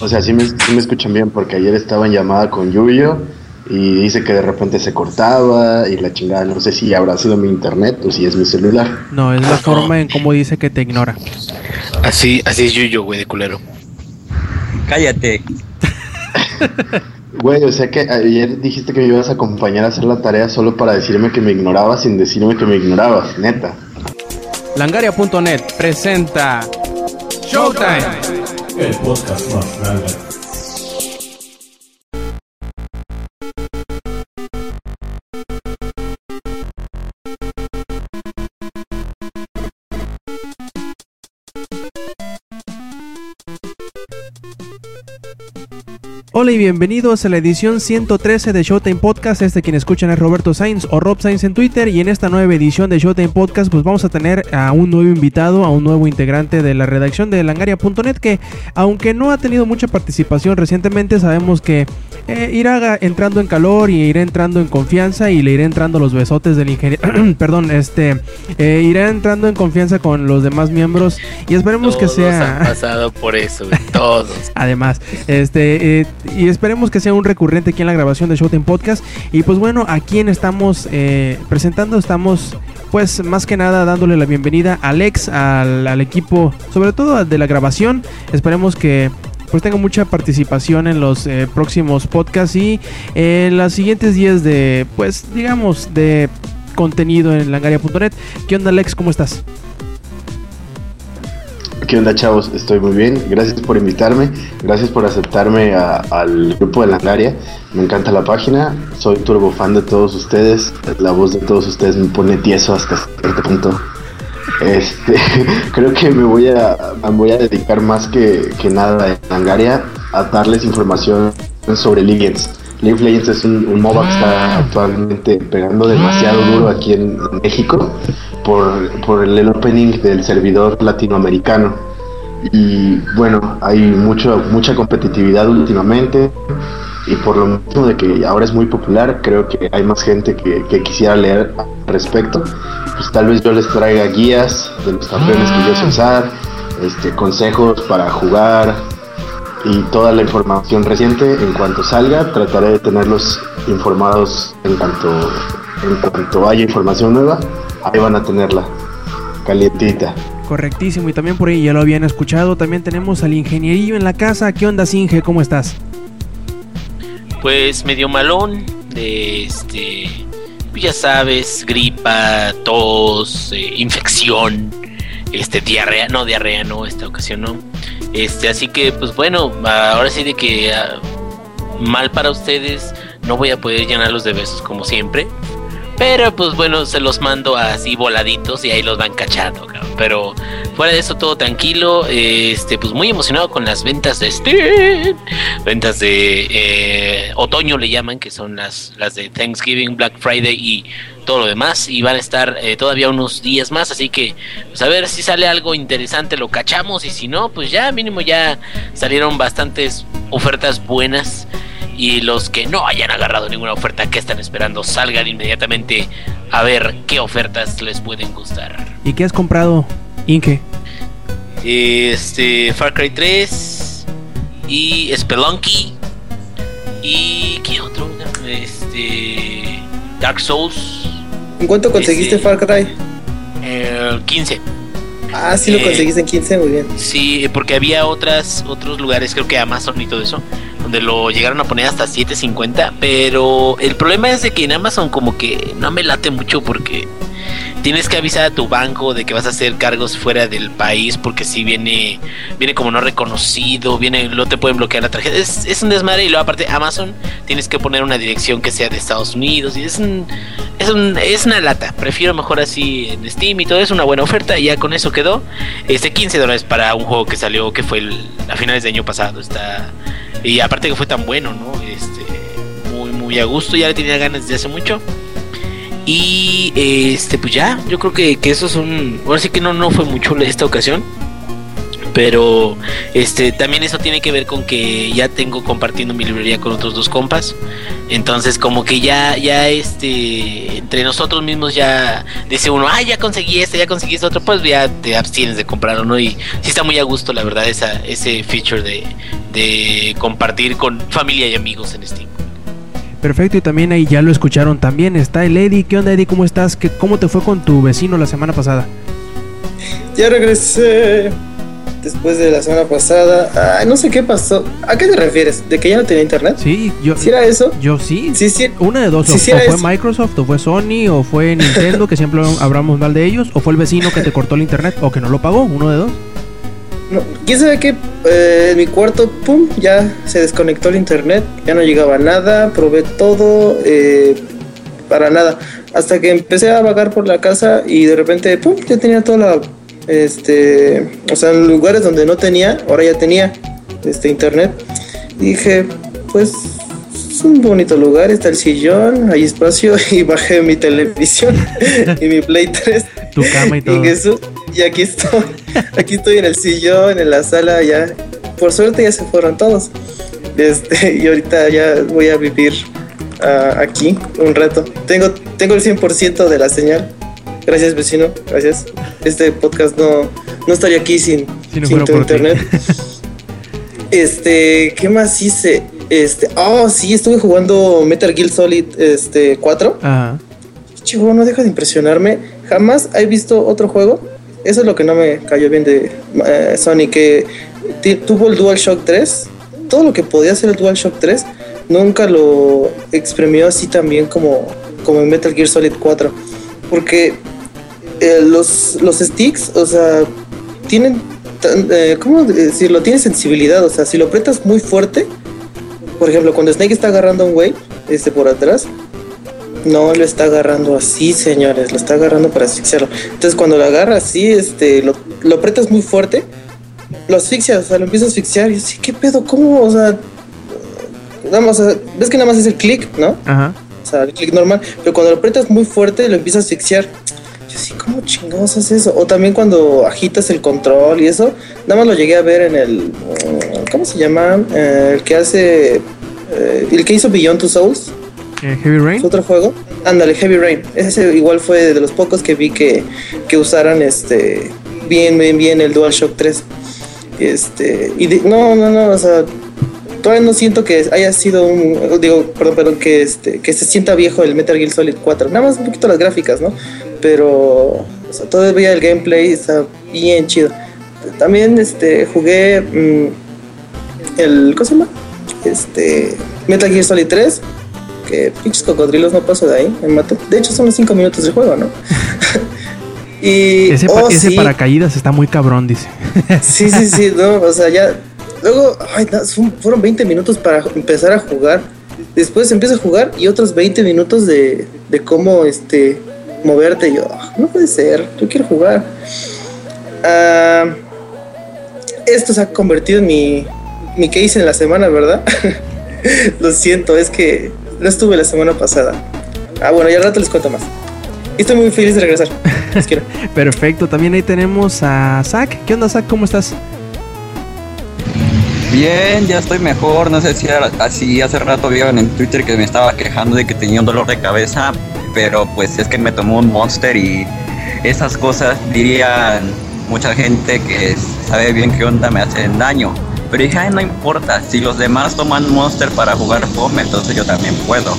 O sea, sí me, sí me escuchan bien porque ayer estaba en llamada con Yuyo y dice que de repente se cortaba y la chingada, no sé si habrá sido mi internet o si es mi celular. No, es la forma en cómo dice que te ignora. Así, así es Yuyo, güey, de culero. Cállate. Güey, o sea que ayer dijiste que me ibas a acompañar a hacer la tarea solo para decirme que me ignorabas sin decirme que me ignorabas, neta. Langaria.net presenta Showtime. Podcast más grande. Hola y bienvenidos a la edición 113 de Showtime Podcast. Este quien escuchan es Roberto Sainz o Rob Sainz en Twitter. Y en esta nueva edición de Showtime Podcast, pues vamos a tener a un nuevo invitado, a un nuevo integrante de la redacción de Langaria.net. Que aunque no ha tenido mucha participación recientemente, sabemos que eh, irá entrando en calor y irá entrando en confianza y le irá entrando los besotes del ingeniero. Perdón, este eh, irá entrando en confianza con los demás miembros. Y esperemos Todos que sea. han pasado por eso, todos. Además, este, eh, y esperemos que sea un recurrente aquí en la grabación de Showtime Podcast. Y pues bueno, a quien estamos eh, presentando, estamos pues más que nada dándole la bienvenida a Alex, al, al equipo, sobre todo de la grabación. Esperemos que pues tenga mucha participación en los eh, próximos podcasts y en los siguientes días de, pues digamos, de contenido en langaria.net. ¿Qué onda Alex? ¿Cómo estás? ¿Qué onda, chavos? Estoy muy bien. Gracias por invitarme. Gracias por aceptarme al grupo de Langaria. Me encanta la página. Soy turbo fan de todos ustedes. La voz de todos ustedes me pone tieso hasta cierto punto. Este, creo que me voy a, me voy a dedicar más que, que nada en Langaria a darles información sobre Legends. League of Legends es un, un MOBA que está actualmente pegando demasiado duro aquí en México por, por el opening del servidor latinoamericano. Y bueno, hay mucho, mucha competitividad últimamente y por lo mismo de que ahora es muy popular, creo que hay más gente que, que quisiera leer al respecto. Pues tal vez yo les traiga guías de los campeones que yo sé usar, este, consejos para jugar y toda la información reciente en cuanto salga. Trataré de tenerlos informados en cuanto, en cuanto haya información nueva. Ahí van a tenerla, calientita. Correctísimo, y también por ahí ya lo habían escuchado. También tenemos al ingenierillo en la casa. ¿Qué onda, Inge? ¿Cómo estás? Pues medio malón, de este, pues ya sabes, gripa, tos, eh, infección, este, diarrea, no, diarrea no, esta ocasión no. Este, así que, pues bueno, ahora sí de que ah, mal para ustedes, no voy a poder llenarlos de besos como siempre. Pero pues bueno, se los mando así voladitos y ahí los van cachando, cabrón. Pero fuera de eso todo tranquilo, este pues muy emocionado con las ventas de Steam, ventas de eh, otoño le llaman, que son las las de Thanksgiving, Black Friday y todo lo demás y van a estar eh, todavía unos días más, así que pues a ver si sale algo interesante lo cachamos y si no, pues ya mínimo ya salieron bastantes ofertas buenas y los que no hayan agarrado ninguna oferta que están esperando salgan inmediatamente a ver qué ofertas les pueden gustar. ¿Y qué has comprado, Inge? Este Far Cry 3 y Spelunky y qué otro este Dark Souls ¿En cuánto conseguiste Ese- Far Cry? el 15. Ah, sí lo Eh, conseguiste en 15, muy bien. Sí, porque había otras otros lugares, creo que Amazon y todo eso, donde lo llegaron a poner hasta 7.50, pero el problema es de que en Amazon como que no me late mucho porque tienes que avisar a tu banco de que vas a hacer cargos fuera del país porque si viene viene como no reconocido, viene no te pueden bloquear la tarjeta. Es, un desmadre y luego aparte Amazon tienes que poner una dirección que sea de Estados Unidos y es un, es un es una lata. Prefiero mejor así en Steam y todo es una buena oferta y ya con eso quedó. Este 15 dólares para un juego que salió que fue el, a finales de año pasado. Está y aparte que fue tan bueno, ¿no? Este muy muy a gusto, ya le tenía ganas desde hace mucho. Y este, pues ya, yo creo que, que eso es un. Ahora sí que no, no fue mucho esta ocasión. Pero este también eso tiene que ver con que ya tengo compartiendo mi librería con otros dos compas. Entonces como que ya, ya este, entre nosotros mismos ya dice uno, ah, ya conseguí este, ya conseguí este otro, pues ya te abstienes de comprarlo, ¿no? Y sí está muy a gusto, la verdad, esa, ese feature de de compartir con familia y amigos en Steam. Perfecto, y también ahí ya lo escucharon también. Está el Eddie. ¿Qué onda, Eddie? ¿Cómo estás? ¿Qué, ¿Cómo te fue con tu vecino la semana pasada? Ya regresé después de la semana pasada. Ay, no sé qué pasó. ¿A qué te refieres? ¿De que ya no tenía internet? Sí, yo, ¿Sí era eso? yo sí. Sí, sí. Una de dos, Sí, o, sí o era fue eso. Microsoft, o fue Sony, o fue Nintendo, que siempre hablamos mal de ellos, o fue el vecino que te cortó el internet, o que no lo pagó, uno de dos. No, ¿Quién sabe qué? Eh, en mi cuarto, pum, ya se desconectó el internet, ya no llegaba nada, probé todo, eh, para nada. Hasta que empecé a vagar por la casa y de repente, pum, ya tenía toda la, este, o sea, en lugares donde no tenía, ahora ya tenía, este, internet. Y dije, pues, es un bonito lugar, está el sillón, hay espacio y bajé mi televisión y mi Play 3. Tu cama y todo. Y, Jesús, y aquí estoy, aquí estoy en el sillón, en la sala, ya. Por suerte ya se fueron todos. Este, y ahorita ya voy a vivir ah, aquí un rato. Tengo, tengo el 100% de la señal. Gracias, vecino. Gracias. Este podcast no, no estaría aquí sin, Si no sin tu internet. Este, ¿qué más hice? Este, oh, sí, estuve jugando Metal Gear Solid este, 4. Ajá. Chico, no deja de impresionarme. Jamás he visto otro juego. Eso es lo que no me cayó bien de eh, Sony, que tuvo el DualShock 3. Todo lo que podía hacer el DualShock 3 nunca lo exprimió así también como, como en Metal Gear Solid 4. Porque eh, los, los sticks, o sea, tienen, eh, ¿cómo decirlo? Tiene sensibilidad, o sea, si lo apretas muy fuerte, por ejemplo, cuando Snake está agarrando a un güey, este por atrás, no lo está agarrando así, señores, lo está agarrando para asfixiarlo. Entonces, cuando lo agarra así, este, lo, lo apretas muy fuerte, lo asfixia, o sea, lo empieza a asfixiar. Y yo, sí, ¿qué pedo? ¿Cómo? O sea, nada más, ves que nada más es el clic, ¿no? Ajá. O sea, clic normal. Pero cuando lo aprietas muy fuerte, lo empiezas a asfixiar. Yo sí, ¿cómo chingados haces eso? O también cuando agitas el control y eso. Nada más lo llegué a ver en el. mm, ¿Cómo se llama? Eh, el que hace. eh, el que hizo Beyond Two Souls. Eh, Heavy Rain. ¿Es otro juego? Ándale, Heavy Rain. Ese igual fue de los pocos que vi que, que usaran este. Bien, bien, bien el DualShock 3. Este. Y de- no, no, no, o sea. Todavía no siento que haya sido un. Digo, perdón, perdón, que este. Que se sienta viejo el Metal Gear Solid 4. Nada más un poquito las gráficas, ¿no? Pero. O sea, todavía el gameplay está bien chido. También este. Jugué. mm, el. ¿Cómo se llama? Este. Metal Gear Solid 3 que pinches cocodrilos no paso de ahí, me mato. De hecho, son los 5 minutos de juego, ¿no? y. Ese, oh, ese sí, paracaídas está muy cabrón, dice. sí, sí, sí, no, o sea, ya. Luego, ay, fueron 20 minutos para empezar a jugar. Después empieza a jugar y otros 20 minutos de, de cómo este moverte. Y yo, "Ah, no puede ser, yo quiero jugar. Ah, esto se ha convertido en mi, mi case en la semana, ¿verdad? Lo siento, es que no estuve la semana pasada. Ah, bueno, ya al rato les cuento más. Estoy muy feliz de regresar. Perfecto. También ahí tenemos a Zach. ¿Qué onda, Zach? ¿Cómo estás? Bien, ya estoy mejor. No sé si era- así hace rato vieron en Twitter que me estaba quejando de que tenía un dolor de cabeza, pero pues es que me tomó un monster y esas cosas dirían mucha gente que sabe bien qué onda me hacen daño. Pero dije, ay, no importa, si los demás toman monster para jugar home, entonces yo también puedo.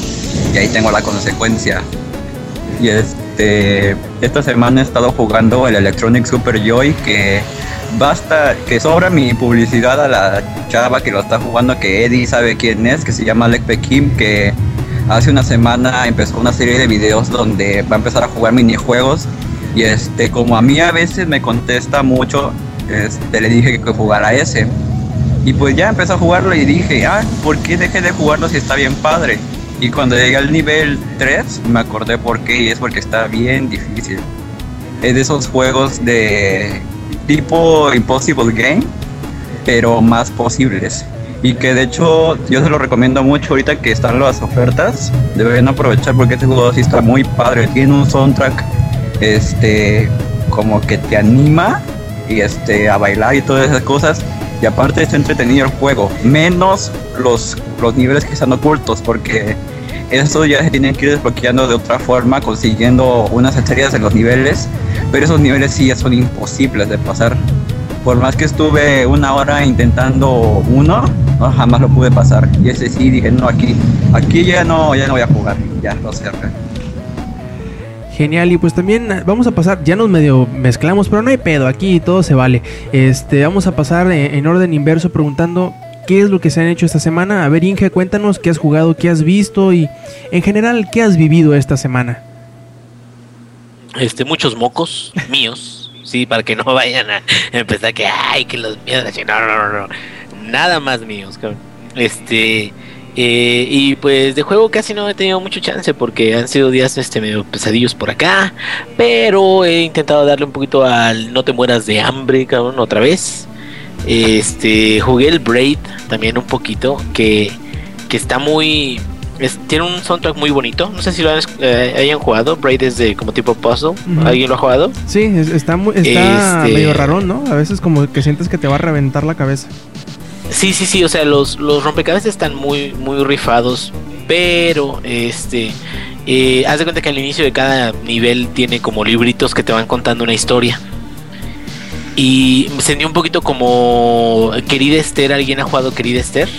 Y ahí tengo la consecuencia. Y este, esta semana he estado jugando el Electronic Super Joy que basta, que sobra mi publicidad a la chava que lo está jugando, que Eddie sabe quién es, que se llama Alec Pekim, que hace una semana empezó una serie de videos donde va a empezar a jugar minijuegos. Y este, como a mí a veces me contesta mucho, este, le dije que jugara ese. Y pues ya empecé a jugarlo y dije, ah, ¿por qué dejé de jugarlo si está bien padre? Y cuando llegué al nivel 3 me acordé por qué y es porque está bien difícil. Es de esos juegos de tipo Impossible Game, pero más posibles. Y que de hecho yo se lo recomiendo mucho ahorita que están las ofertas. Deben aprovechar porque este juego sí está muy padre. Tiene un soundtrack este como que te anima y este a bailar y todas esas cosas. Y aparte está entretenido el juego, menos los, los niveles que están ocultos, porque eso ya se tienen que ir desbloqueando de otra forma, consiguiendo unas estrellas en los niveles, pero esos niveles sí ya son imposibles de pasar. por más que estuve una hora intentando uno, no, jamás lo pude pasar. Y ese sí dije, no, aquí, aquí ya no, ya no voy a jugar, ya lo cerré. Genial, y pues también vamos a pasar, ya nos medio mezclamos, pero no hay pedo, aquí todo se vale. Este, vamos a pasar en, en orden inverso preguntando qué es lo que se han hecho esta semana. A ver, Inge, cuéntanos qué has jugado, qué has visto y en general qué has vivido esta semana. Este, muchos mocos míos, sí, para que no vayan a empezar que, ay, que los así, no, no, no, nada más míos. Este, eh, y pues de juego casi no he tenido mucho chance porque han sido días este medio pesadillos por acá, pero he intentado darle un poquito al no te mueras de hambre, cabrón, otra vez. Este, jugué el Braid también un poquito, que, que está muy... es- tiene un soundtrack muy bonito. No sé si lo han, eh, hayan jugado. Braid es de como tipo puzzle. ¿Alguien lo ha jugado? Sí, es- está, muy, está Este- medio rarón, ¿no? A veces como que sientes que te va a reventar la cabeza. Sí, sí, sí, o sea, los, los rompecabezas están muy, muy rifados, pero este, eh, haz de cuenta que al inicio de cada nivel tiene como libritos que te van contando una historia. Y sentí un poquito como Querida Esther, ¿alguien ha jugado Querida Esther?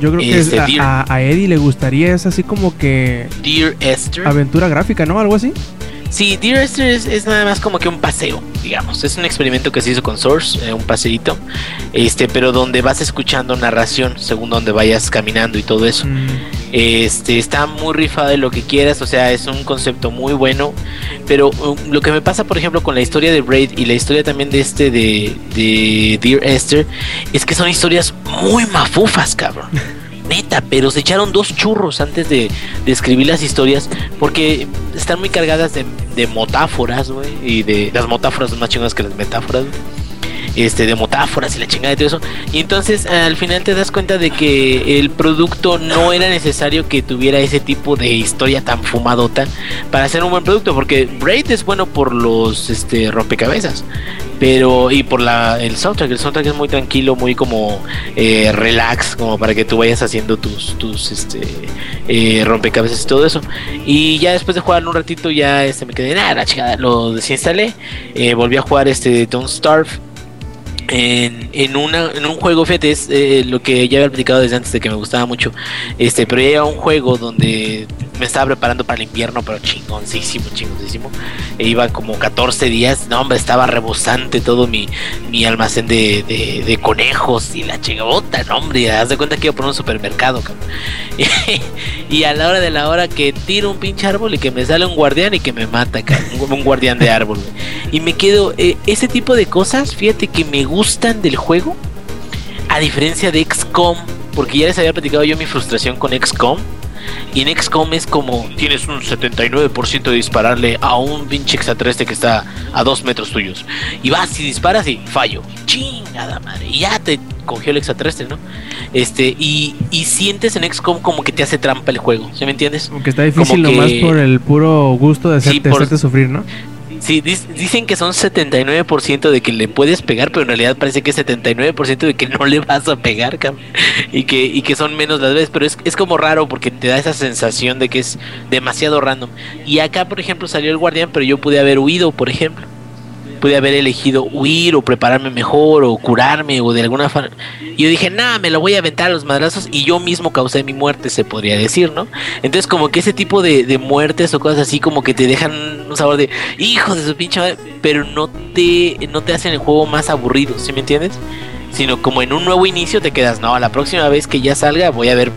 Yo creo que es- Este, a- a Eddie le gustaría, es así como que Dear Esther. aventura gráfica, ¿no? Algo así. Sí, Dear Esther es, es nada más como que un paseo, digamos. Es un experimento que se hizo con Source, eh, un paseíto, este, pero donde vas escuchando narración según donde vayas caminando y todo eso. Mm, Este está muy rifado de lo que quieras, o sea, es un concepto muy bueno. Pero um, lo que me pasa, por ejemplo, con la historia de Braid y la historia también de este de, de Dear Esther, es que son historias muy mafufas, cabrón. Pero se echaron dos churros antes de, escribir las historias porque están muy cargadas de, de motáforas, güey. Y de las motáforas son más chingadas que las metáforas, este de metáforas y la chingada y todo eso. Y entonces al final te das cuenta de que el producto no era necesario que tuviera ese tipo de historia tan fumadota para hacer un buen producto, porque Braid es bueno por los este rompecabezas. Pero, y por la, el soundtrack, el soundtrack es muy tranquilo, muy como eh, relax, como para que tú vayas haciendo tus, tus este, eh, rompecabezas y todo eso. Y ya después de jugar un ratito, ya este, me quedé, nada, la chingada, lo desinstalé. Eh, volví a jugar este Don't Starve en, en, una, en un juego, fíjate, es eh, lo que ya había platicado desde antes de que me gustaba mucho. Este, pero era un juego donde me estaba preparando para el invierno, pero chingoncísimo, chingoncísimo. E iba como 14 días, no, hombre, estaba rebosante todo mi, mi almacén de, de, conejos y la chingabota, no, hombre, haz de cuenta que iba por un supermercado, cabrón. y a la hora de la hora que tiro un pinche árbol y que me sale un guardián y que me mata, cabrón, un, guardián de árbol. Y me quedo, eh, ese tipo de cosas, fíjate que me gustan del juego, a diferencia de XCOM, porque ya les había platicado yo mi frustración con XCOM. Y en XCOM es como tienes un 79% de dispararle a un pinche extraterrestre que está a dos metros tuyos. Y vas y disparas y fallo. Chingada madre. Y ya te cogió el extraterrestre, ¿no? Este, y, y sientes en XCOM como que te hace trampa el juego. ¿Sí me entiendes? Como que está difícil Como que- nomás por el puro gusto de hacerte, Sí, por- hacerte sufrir, ¿no? Sí, dicen que son 79% de que le puedes pegar, pero en realidad parece que es 79% de que no le vas a pegar. Y que, y que son menos las veces, pero es, es como raro porque te da esa sensación de que es demasiado random. Y acá, por ejemplo, salió el guardián, pero yo pude haber huido, por ejemplo. Pude haber elegido huir o prepararme mejor o curarme o de alguna forma. Yo dije, nada, me lo voy a aventar a los madrazos y yo mismo causé mi muerte, se podría decir, ¿no? Entonces como que ese tipo de, de muertes o cosas así como que te dejan un sabor de hijo de su pinche madre, pero no te, no te hacen el juego más aburrido, ¿sí me entiendes? Sino como en un nuevo inicio te quedas, no, la próxima vez que ya salga voy a ver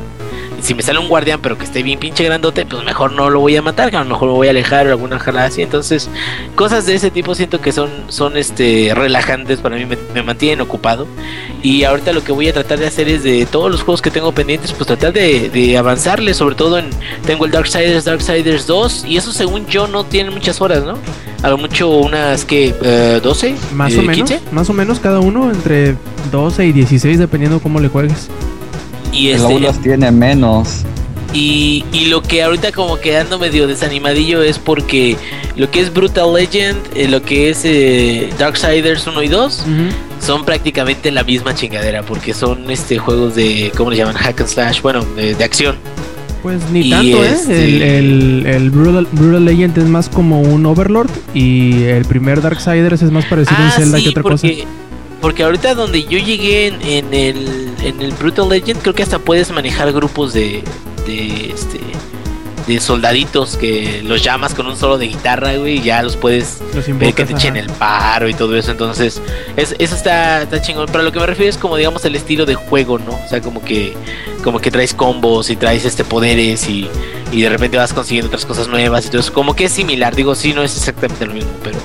si me sale un guardián pero que esté bien pinche grandote, pues mejor no lo voy a matar, que a lo mejor lo voy a alejar o alguna jalada así. Entonces, cosas de ese tipo siento que son, son este relajantes para mí, me, me mantienen ocupado. Y ahorita lo que voy a tratar de hacer es de todos los juegos que tengo pendientes, pues tratar de, de avanzarle, sobre todo en tengo el Darksiders, Darksiders 2, y eso según yo no tiene muchas horas, ¿no? A lo mucho unas que eh, 12, Más eh, o menos, 15. más o menos cada uno entre 12 y 16 dependiendo cómo le juegues. Y El este, Aulas tiene menos. Y, y lo que ahorita como quedando medio desanimadillo es porque lo que es Brutal Legend, eh, lo que es eh, Darksiders 1 y 2 son prácticamente la misma chingadera porque son este juegos de, ¿cómo le llaman? Hack and slash, bueno, de, de acción. Pues ni Y tanto, este- ¿eh? El, el, el Brutal, Brutal Legend es más como un Overlord y el primer Darksiders es más parecido a un Ah, Zelda sí, que otra porque, porque ahorita donde yo llegué en, en el, en el Brutal Legend, creo que hasta puedes manejar grupos de, de, este, de soldaditos que los llamas con un solo de guitarra, güey, y ya los puedes ver invocas, que te echen el paro y todo eso. Entonces, es, eso está, está chingón. Pero a lo que me refiero es como, digamos, el estilo de juego, ¿no? O sea, como que, como que traes combos y traes este poderes y, y de repente vas consiguiendo otras cosas nuevas y todo eso. Como que es similar. Digo, sí, no es exactamente lo mismo, pero,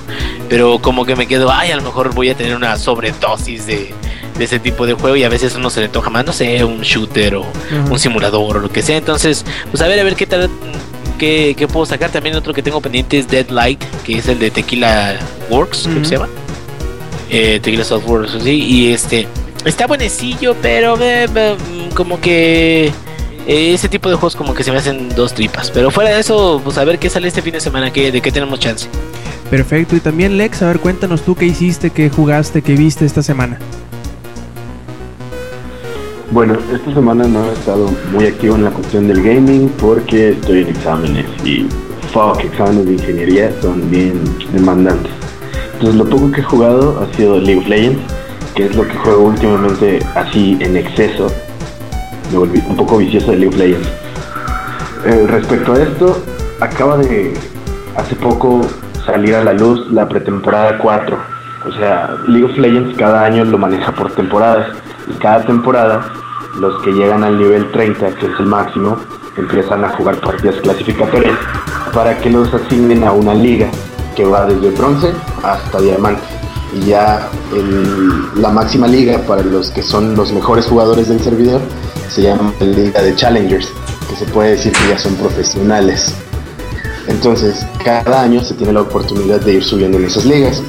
pero como que me quedo, ay, a lo mejor voy a tener una sobredosis de, de ese tipo de juego y a veces uno se le toca más, no sé, un shooter o un simulador o lo que sea. Entonces, pues a ver, a ver qué tal, qué, qué puedo sacar. También otro que tengo pendiente es Deadlight, que es el de Tequila Works, que Ujú. se llama. Eh, Tequila Software, sí. Y este, está buenecillo, pero eh, eh, como que eh, ese tipo de juegos como que se me hacen dos tripas. Pero fuera de eso, pues a ver qué sale este fin de semana, que, de qué tenemos chance. Perfecto. Y también, Lex, a ver, cuéntanos tú qué hiciste, qué jugaste, qué viste esta semana. Bueno, esta semana no he estado muy activo en la cuestión del gaming porque estoy en exámenes y fuck, exámenes de ingeniería son bien demandantes. Entonces lo poco que he jugado ha sido League of Legends, que es lo que juego últimamente así en exceso. Me volví un poco vicioso de League of Legends. Eh, respecto a esto, acaba de hace poco salir a la luz la pretemporada 4. O sea, League of Legends cada año lo maneja por temporadas. Cada temporada, los que llegan al nivel 30, que es el máximo, empiezan a jugar partidas clasificatorias para que los asignen a una liga que va desde bronce hasta diamante. Y ya el- la máxima liga para los que son los mejores jugadores del servidor se llama la Liga de Challengers, que se puede decir que ya son profesionales. Entonces, cada año se tiene la oportunidad de ir subiendo en esas ligas.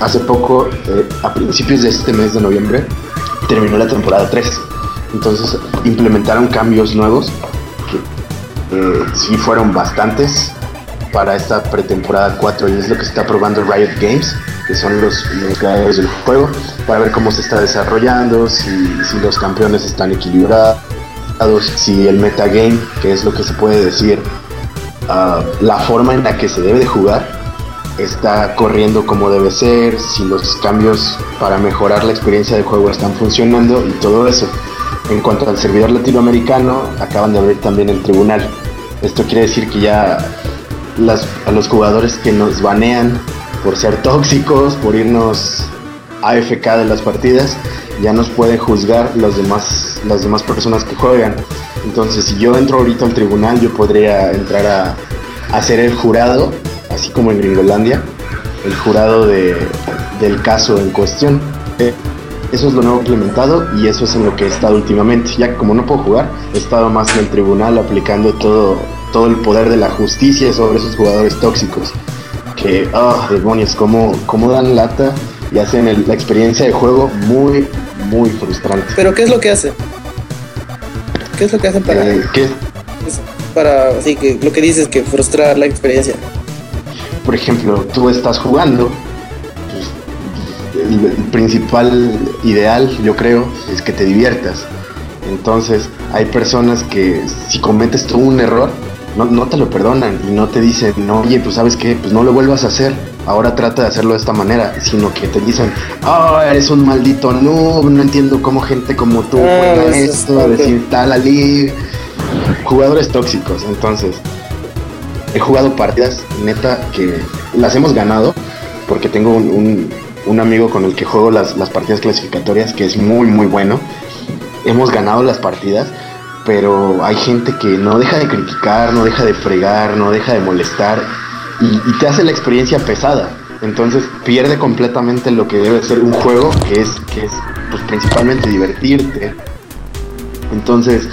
Hace poco, eh, a principios de este mes de noviembre, terminó la temporada 3. Entonces, implementaron cambios nuevos, que eh, sí fueron bastantes para esta pretemporada 4 y es lo que está probando Riot Games, que son los, los creadores del juego, para ver cómo se está desarrollando, si, si los campeones están equilibrados, si el metagame, que es lo que se puede decir, ah, la forma en la que se debe de jugar está corriendo como debe ser, si los cambios para mejorar la experiencia de juego están funcionando y todo eso. En cuanto al servidor latinoamericano, acaban de abrir también el tribunal. Esto quiere decir que ya a los jugadores que nos banean por ser tóxicos, por irnos AFK de las partidas, ya nos pueden juzgar los demás, las demás personas que juegan. Entonces, si yo entro ahorita al tribunal, yo podría entrar a, a ser el jurado, así como en Gringolandia, el jurado de, del caso en cuestión. Eh, eso es lo nuevo implementado y eso es en lo que he estado últimamente. Ya que como no puedo jugar, he estado más en el tribunal aplicando todo, todo el poder de la justicia sobre esos jugadores tóxicos. Que, ah, demonios, cómo, cómo dan lata y hacen el- la experiencia de juego muy, muy frustrante. Pero ¿qué es lo que hacen? ¿Qué es lo que hacen para, Eh, que, para así que lo que dices que frustrar la experiencia? Por ejemplo, tú estás jugando, pues, el, el principal ideal, yo creo, es que te diviertas. Entonces, hay personas que si cometes tú un error, no, no te lo perdonan y no te dicen, no, oye, pues sabes qué, pues no lo vuelvas a hacer, ahora trata de hacerlo de esta manera, sino que te dicen, oh, eres un maldito noob, no entiendo cómo gente como tú Ah, juega esto, decir tal a league. Jugadores tóxicos, entonces, he jugado partidas neta que las hemos ganado porque tengo un, un- amigo con el que juego las, las partidas clasificatorias que es muy muy bueno. Hemos ganado las partidas, pero hay gente que no deja de criticar, no deja de fregar, no deja de molestar y, y te hace la experiencia pesada. Entonces pierde completamente lo que debe ser un juego que es, que es pues, principalmente divertirte. Entonces,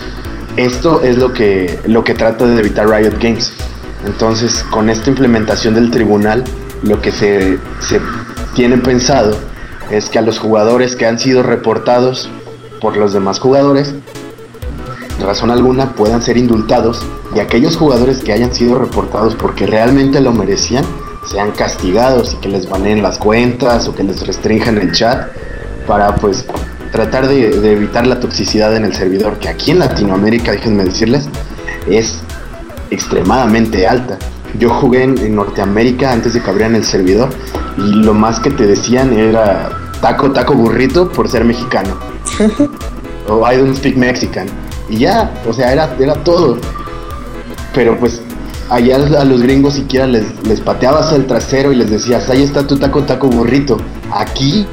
esto es lo que, lo que trata de evitar Riot Games. Entonces, con esta implementación del tribunal, lo que se, tiene pensado es que a los jugadores que han sido reportados por los demás jugadores, razón alguna, puedan ser indultados y aquellos jugadores que hayan sido reportados porque realmente lo merecían, sean castigados y que les baneen las cuentas o que les restrinjan el chat para pues tratar de, de evitar la toxicidad en el servidor, que aquí en Latinoamérica, déjenme decirles, es extremadamente alta. Yo jugué en, en Norteamérica antes de que abrieran el servidor y lo más que te decían era taco, taco burrito por ser mexicano. o I don't speak Mexican. Y ya, o sea, era, era todo. Pero pues allá a los gringos siquiera les, les pateabas el trasero y les decías, ahí está tu taco, taco burrito. Aquí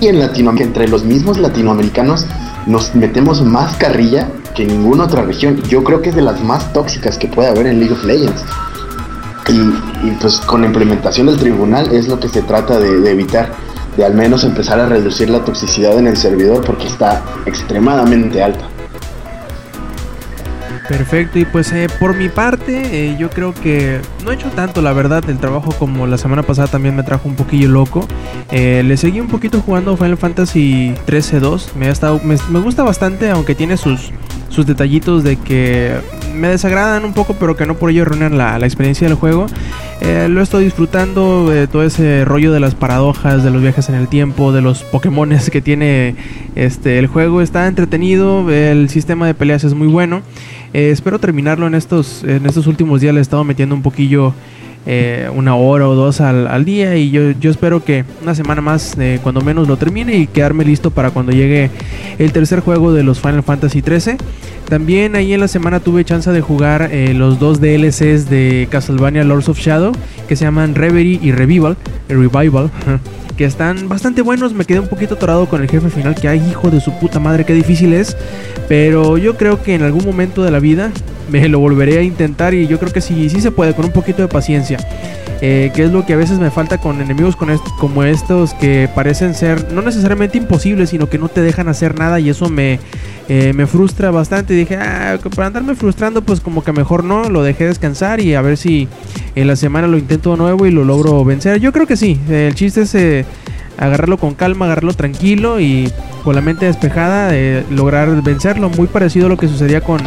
y en Latinoamérica, entre los mismos latinoamericanos, nos metemos más carrilla que ninguna otra región. Yo creo que es de las más tóxicas que puede haber en League of Legends. Y, pues con la implementación del tribunal es lo que se trata de, evitar, de al menos empezar a reducir la toxicidad en el servidor porque está extremadamente alta. Perfecto, y pues eh, por mi parte, eh, yo creo que no he hecho tanto, la verdad, el trabajo como la semana pasada también me trajo un poquillo loco. Eh, le seguí un poquito jugando Final Fantasy 13-2, me, me, me gusta bastante, aunque tiene sus, sus detallitos de que me desagradan un poco, pero que no por ello arruinan la, la experiencia del juego. Eh, lo estoy disfrutando, eh, todo ese rollo de las paradojas, de los viajes en el tiempo, de los Pokémones que tiene este, el juego. Está entretenido, el sistema de peleas es muy bueno. Eh, espero terminarlo en estos, en estos últimos días. Le he estado metiendo un poquillo, eh, una hora o dos al, al día. Y yo, yo, espero que una semana más, eh, cuando menos lo termine, y quedarme listo para cuando llegue el tercer juego de los Final Fantasy XIII. También ahí en la semana tuve chance de jugar eh, los dos DLCs de Castlevania Lords of Shadow, que se llaman Reverie y Revival. Revival. que están bastante buenos. Me quedé un poquito atorado con el jefe final, que ay, hijo de su puta madre, qué difícil es. Pero yo creo que en algún momento de la vida me lo volveré a intentar y yo creo que sí, sí se puede, con un poquito de paciencia. Eh, que es lo que a veces me falta con enemigos con est como estos que parecen ser no necesariamente imposibles, sino que no te dejan hacer nada y eso me, eh, me frustra bastante. Y dije, ah, para andarme frustrando, pues como que mejor no, lo dejé descansar y a ver si en la semana lo intento nuevo y lo logro vencer. Yo creo que sí, el chiste es eh, agarrarlo con calma, agarrarlo tranquilo y con la mente despejada, lograr vencerlo. Muy parecido a lo que sucedía con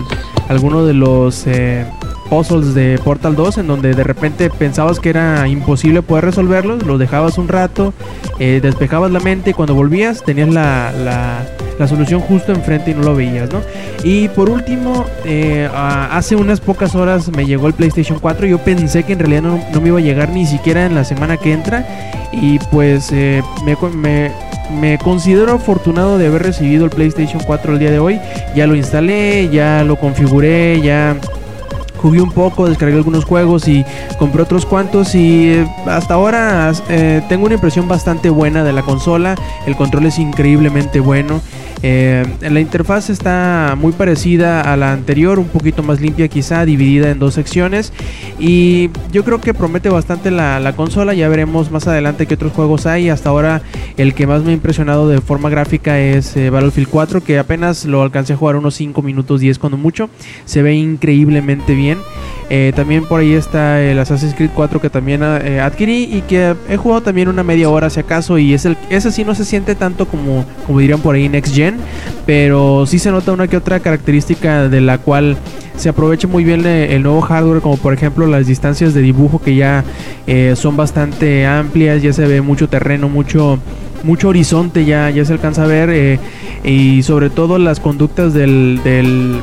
alguno de los eh, puzzles de Portal 2 en donde de repente pensabas que era imposible poder resolverlos, los dejabas un rato, eh, despejabas la mente y cuando volvías tenías la, la, solución justo enfrente y no lo veías, ¿no? Y por último, eh, hace unas pocas horas me llegó el PlayStation 4, yo pensé que en realidad no, no me iba a llegar ni siquiera en la semana que entra y pues eh, me, me me considero afortunado de haber recibido el PlayStation 4 el día de hoy. Ya lo instalé, ya lo configuré, ya jugué un poco, descargué algunos juegos y compré otros cuantos y eh, hasta ahora eh, tengo una impresión bastante buena de la consola. El control es increíblemente bueno. Eh, la interfaz está muy parecida a la anterior, un poquito más limpia quizá, dividida en dos secciones. Y yo creo que promete bastante la, la, consola, ya veremos más adelante qué otros juegos hay. Hasta ahora el que más me ha impresionado de forma gráfica es eh, Battlefield 4, que apenas lo alcancé a jugar unos 5 minutos 10 cuando mucho. Se ve increíblemente bien. Eh, también por ahí está el Assassin's Creed 4 que también eh, adquirí y que he jugado también una media hora si acaso y es el, ese sí no se siente tanto como, como dirían por ahí Next Gen, pero sí se nota una que otra característica de la cual se aprovecha muy bien el nuevo hardware como por ejemplo las distancias de dibujo que ya eh, son bastante amplias, ya se ve mucho terreno, mucho mucho horizonte ya, ya se alcanza a ver eh, y sobre todo las conductas del, del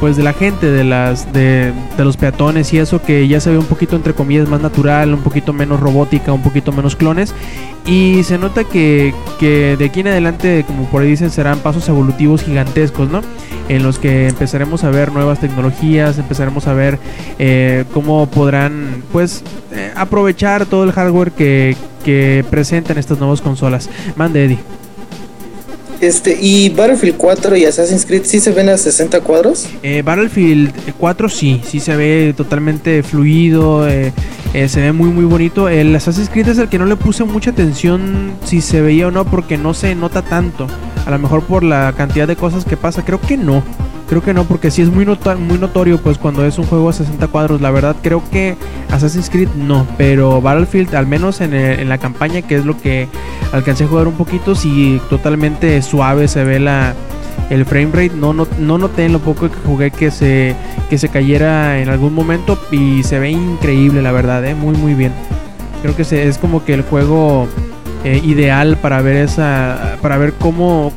pues de la gente, de las de, de, los peatones y eso que ya se ve un poquito entre comillas más natural, un poquito menos robótica, un poquito menos clones y se nota que, que de aquí en adelante, como por ahí dicen, serán pasos evolutivos gigantescos, ¿no? En los que empezaremos a ver nuevas tecnologías, empezaremos a ver eh, cómo podrán, pues, eh, aprovechar todo el hardware que, que presentan estas nuevas consolas. Mande, Eddie. Este, ¿y Battlefield 4 y Assassin's Creed sí se ven a 60 cuadros? Eh, Battlefield 4 sí, sí se ve totalmente fluido, eh, eh, se ve muy muy bonito. El Assassin's Creed es el que no le puse mucha atención si se veía o no porque no se nota tanto. A lo mejor por la cantidad de cosas que pasa, creo que no. Creo que no, porque sí es muy, not muy notorio pues cuando es un juego a 60 cuadros. La verdad creo que Assassin's Creed no, pero Battlefield al menos en, el, en la campaña que es lo que alcancé a jugar un poquito, sí totalmente suave se ve la, el frame rate. No, no, no noté en lo poco que jugué que se, que se cayera en algún momento y se ve increíble la verdad, ¿eh? muy muy bien. Creo que se, es como que el juego eh, ideal para ver esa, para ver cómo,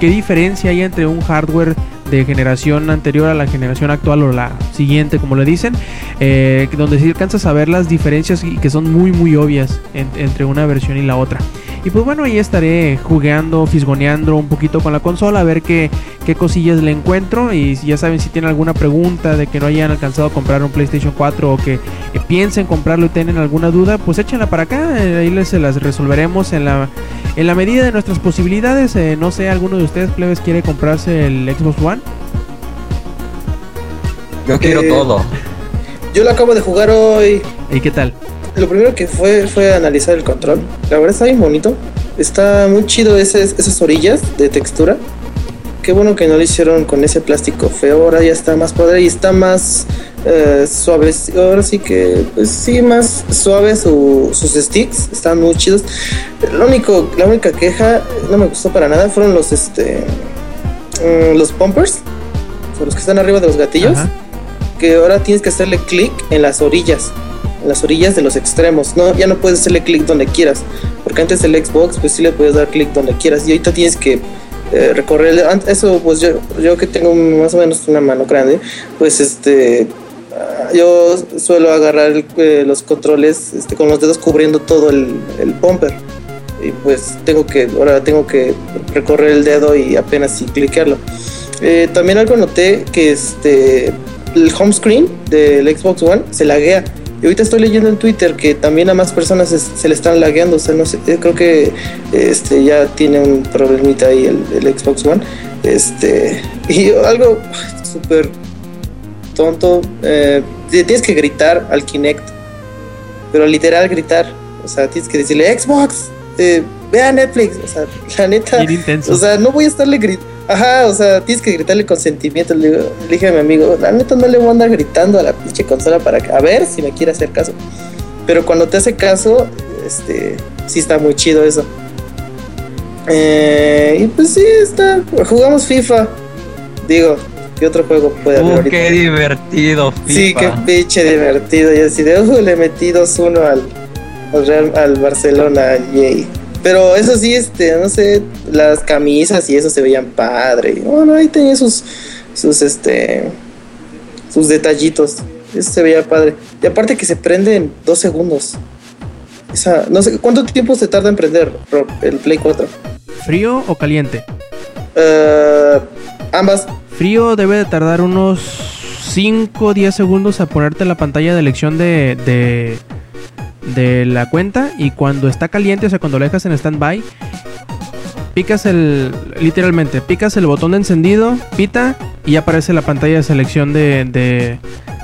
qué diferencia hay entre un hardware de generación anterior a la generación actual o la siguiente, como le dicen, eh, donde sí alcanzas a ver las diferencias que son muy muy obvias en- entre una versión y la otra. Y pues bueno, ahí estaré jugueando, fisgoneando un poquito con la consola, a ver qué, qué cosillas le encuentro. Y si ya saben si tienen alguna pregunta de que no hayan alcanzado a comprar un PlayStation 4 o que eh, piensen comprarlo y tienen alguna duda, pues échenla para acá. eh, ahí les se las resolveremos en la, en la medida de nuestras posibilidades. Eh, no sé, ¿alguno de ustedes, plebes, quiere comprarse el Xbox One? Yo quiero Eh, todo. Yo lo acabo de jugar hoy. ¿Y qué tal? Lo primero que fue fue analizar el control. La verdad está bien bonito. Está muy chido ese- esas orillas de textura. Qué bueno que no lo hicieron con ese plástico feo. Ahora ya está más padre y está más eh, suave. Ahora sí que, pues sí, más suave su- sus sticks. Están muy chidos. Lo único, la única queja, no me gustó para nada, fueron los este mm, los pumpers. Los que están arriba de los gatillos Ajá. que ahora tienes que hacerle clic en las orillas, las orillas de los extremos. No, ya no puedes hacerle clic donde quieras, porque antes el Xbox pues sí le puedes dar clic donde quieras y ahorita tienes que eh, recorrer eso pues yo yo que tengo más o menos una mano grande, pues este ah, yo suelo agarrar eh, los controles este, con los dedos cubriendo todo el, el bumper y pues tengo que ahora tengo que recorrer el dedo y apenas y cliquearlo. Eh, también algo noté que este el home screen del Xbox One se laguea. Y ahorita estoy leyendo en Twitter que también a más personas se, se le están lagueando. O sea, no sé, creo que este ya tiene un problemita ahí el, el Xbox One. Este, y algo súper tonto. eh, tienes que gritar al Kinect. Pero literal gritar. O sea, tienes que decirle Xbox, eh, vea Netflix. O sea, la neta. O sea, no voy a estarle gritando. Ajá, o sea, tienes que gritarle con sentimiento. Le, digo- le dije a mi amigo, la neta no le voy a andar gritando a la pinche consola para que- a ver si me quiere hacer caso. Pero cuando te hace caso, este, sí está muy chido eso. Eh, y pues sí, está. Jugamos FIFA. Digo, ¿qué otro juego puede haber Uh, ahorita? qué divertido, Sí, FIFA. qué pinche divertido. Y así de, "Uh, le metí 2-1 al, al, Real- al Barcelona, yay. Pero eso sí, este, no sé, las camisas y eso se veían padre. Bueno, ahí tenía sus, sus, este, sus detallitos. Eso se veía padre. Y aparte que se prende en dos segundos. Esa, no sé, ¿cuánto tiempo se tarda en prender el Play 4? ¿Frío o caliente? Eh, ambas. Frío debe de tardar unos 5 o 10 segundos a ponerte la pantalla de elección de, de, de la cuenta. Y cuando está caliente, o sea, cuando lo dejas en stand-by, picas el. Literalmente, picas el botón de encendido, pita y aparece la pantalla de selección de,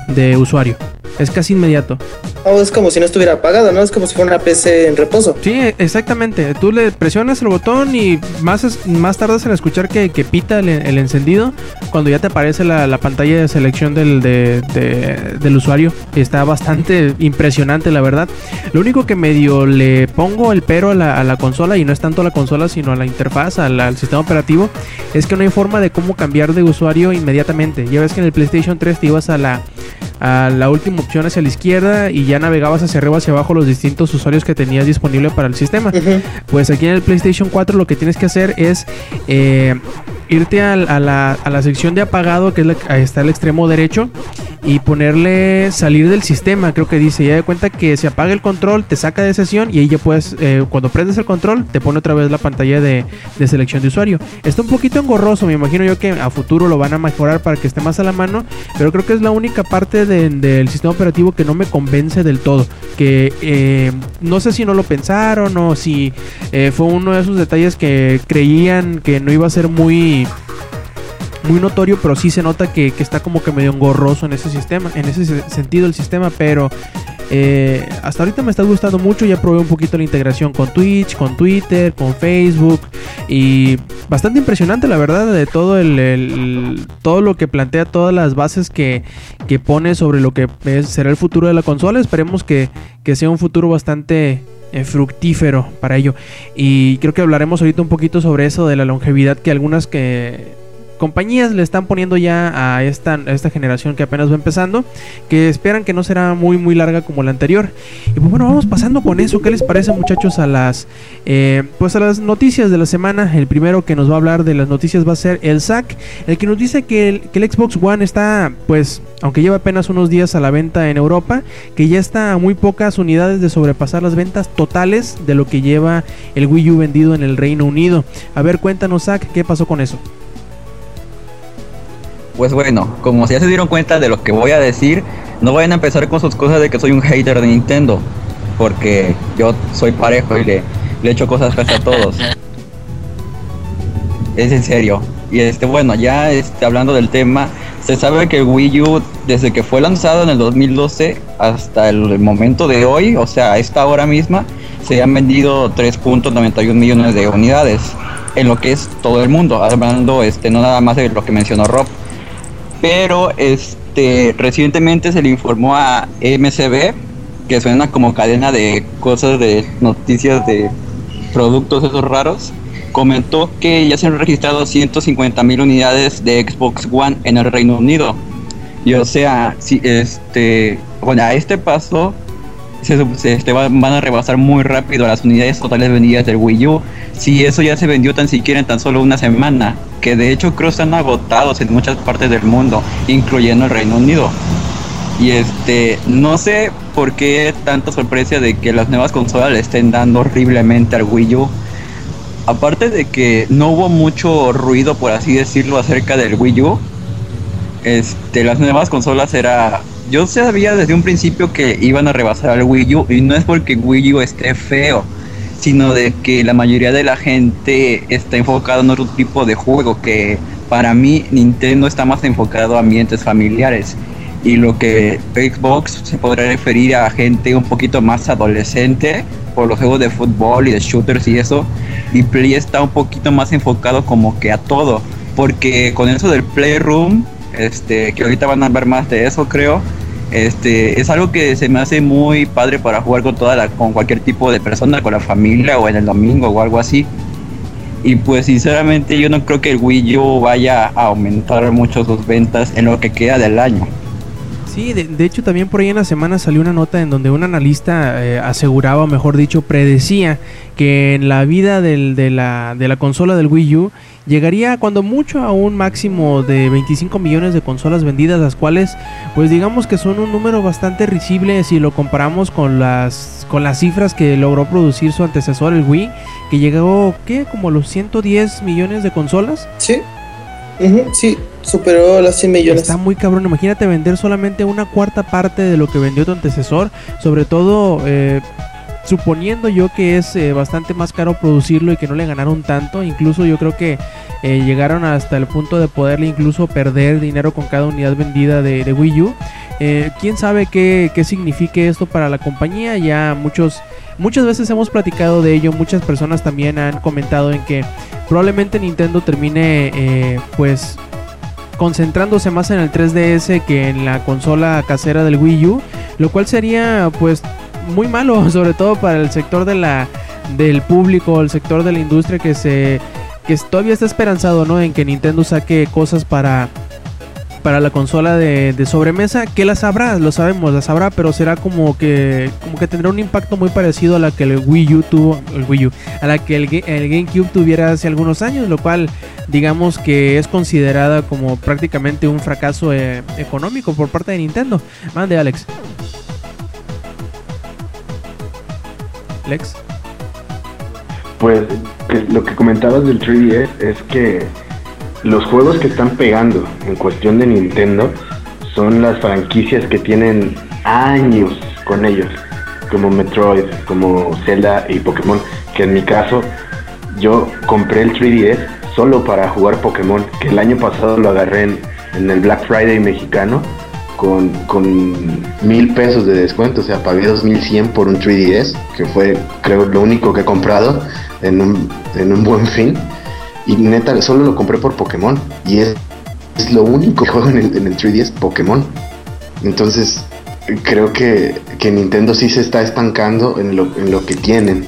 de usuario. Es casi inmediato. Oh, es como si no estuviera apagado, ¿no? Es como si fuera una PC en reposo. Sí, exactamente. Tú le presionas el botón y más, es- más tardas en escuchar que, que pita el, el encendido cuando ya te aparece la, la pantalla de selección del, de- de- del usuario. Está bastante impresionante, la verdad. Lo único que medio le pongo el pero a la, a la consola, y no es tanto a la consola, sino a la interfaz, al, al sistema operativo, es que no hay forma de cómo cambiar de usuario inmediatamente. Ya ves que en el PlayStation 3 te ibas a la, a la última opción hacia la izquierda y ya navegabas hacia arriba hacia abajo los distintos usuarios que tenías disponible para el sistema. Pues aquí en el PlayStation 4 lo que tienes que hacer es eh, irte al- a, la, a la sección de apagado, que es la, está el extremo derecho, y ponerle salir del sistema, creo que dice. Ya de cuenta que se apaga el control, te saca de sesión y ahí ya puedes, eh, cuando prendes el control, te pone otra vez la pantalla de, de selección de usuario. Está un poquito engorroso, me imagino yo que a futuro lo van a mejorar para que esté más a la mano, pero creo que es la única parte de- del sistema operativo que no me convence del todo. Que eh, no sé si no lo pensaron o si eh, fue uno de esos detalles que creían que no iba a ser muy muy notorio, pero sí se nota que, que está como que medio engorroso en ese sistema, en ese se- sentido el sistema, pero eh, hasta ahorita me está gustando mucho, ya probé un poquito la integración con Twitch, con Twitter, con Facebook y bastante impresionante la verdad de todo el, todo lo que plantea, todas las bases que, que pone sobre lo que será el futuro de la consola, esperemos que, que sea un futuro bastante eh, fructífero para ello. Y creo que hablaremos ahorita un poquito sobre eso de la longevidad que algunas que compañías le están poniendo ya a esta, generación que apenas va empezando, que esperan que no será muy muy larga como la anterior. Y pues bueno, vamos pasando con eso. ¿Qué les parece muchachos a las eh, pues a las noticias de la semana? El primero que nos va a hablar de las noticias va a ser el SAC, el que nos dice que el, que el Xbox One está pues aunque lleva apenas unos días a la venta en Europa, que ya está a muy pocas unidades de sobrepasar las ventas totales de lo que lleva el Wii U vendido en el Reino Unido. A ver, cuéntanos, Zach, ¿qué pasó con eso? Pues bueno, como ya se dieron cuenta de lo que voy a decir, no vayan a empezar con sus cosas de que soy un hater de Nintendo, porque yo soy parejo y le, le echo cosas casi a todos. Es en serio. Y este, bueno, ya este, hablando del tema, se sabe que el Wii U, desde que fue lanzado en el 2012 hasta el momento de hoy, o sea, a esta hora misma, se han vendido 3.91 millones de unidades en lo que es todo el mundo, hablando este, no nada más de lo que mencionó Rob. Pero este, recientemente se le informó a MCB, que suena como cadena de cosas de noticias de productos esos raros, comentó que ya se han registrado 150 mil unidades de Xbox One en el Reino Unido. Y o sea, si este, bueno, a este paso se, este, va- van a rebasar muy rápido las unidades totales vendidas del Wii U. Si eso ya se vendió tan siquiera en tan solo una semana, que de hecho creo están agotados en muchas partes del mundo, incluyendo el Reino Unido. Y este, no sé por qué tanta sorpresa de que las nuevas consolas le estén dando horriblemente al Wii U. Aparte de que no hubo mucho ruido, por así decirlo, acerca del Wii U, este, las nuevas consolas era... Yo sabía desde un principio que iban a rebasar al Wii U y no es porque Wii U esté feo, sino de que la mayoría de la gente está enfocada en otro tipo de juego que para mí Nintendo está más enfocado a ambientes familiares y lo que Xbox se podrá referir a gente un poquito más adolescente por los juegos de fútbol y de shooters y eso y Play está un poquito más enfocado como que a todo porque con eso del Playroom este que ahorita van a ver más de eso creo este es algo que se me hace muy padre para jugar con toda la con cualquier tipo de persona con la familia o en el domingo o algo así y pues sinceramente yo no creo que el Wii U vaya a aumentar mucho sus ventas en lo que queda del año. Sí, de, de hecho también por ahí en la semana salió una nota en donde un analista eh, aseguraba, o mejor dicho, predecía que en la vida del- de, la, de la consola del Wii U llegaría cuando mucho a un máximo de 25 millones de consolas vendidas, las cuales pues digamos que son un número bastante risible si lo comparamos con las, con las cifras que logró producir su antecesor el Wii, que llegó, ¿qué? Como los 110 millones de consolas. Sí. Ujú, sí, superó las 100 millones. Está muy cabrón. Imagínate vender solamente una cuarta parte de lo que vendió tu antecesor. Sobre todo, eh, suponiendo yo que es eh, bastante más caro producirlo y que no le ganaron tanto. Incluso yo creo que eh, llegaron hasta el punto de poderle incluso perder dinero con cada unidad vendida de, Wii U. Eh, ¿Quién sabe qué, qué signifique esto para la compañía? Ya muchos... Muchas veces hemos platicado de ello, muchas personas también han comentado en que probablemente Nintendo termine pues concentrándose más en el 3DS que en la consola casera del Wii U, lo cual sería pues muy malo, sobre todo para el sector de la del público, el sector de la industria que se que todavía está esperanzado, ¿no? En que Nintendo saque cosas para para la consola de, de sobremesa, que las habrá, lo sabemos, las habrá, pero será como que como que tendrá un impacto muy parecido a la que el Wii U tuvo, el Wii U, a la que el, el GameCube tuviera hace algunos años, lo cual digamos que es considerada como prácticamente un fracaso eh, económico por parte de Nintendo. Mande Alex. Alex. Pues lo que comentabas del 3DS es que los juegos que están pegando en cuestión de Nintendo son las franquicias que tienen años con ellos, como Metroid, como Zelda y Pokémon, que en mi caso yo compré el 3DS solo para jugar Pokémon, que el año pasado lo agarré en, el Black Friday mexicano con, con mil pesos de descuento, o sea, pagué 2100 por un 3DS, que fue creo lo único que he comprado en un, en un buen fin. Y neta, solo lo compré por Pokémon. Y es, es lo único que juego en el, en el 3DS, Pokémon. Entonces, creo que, que Nintendo sí se está estancando en lo, en lo que tienen.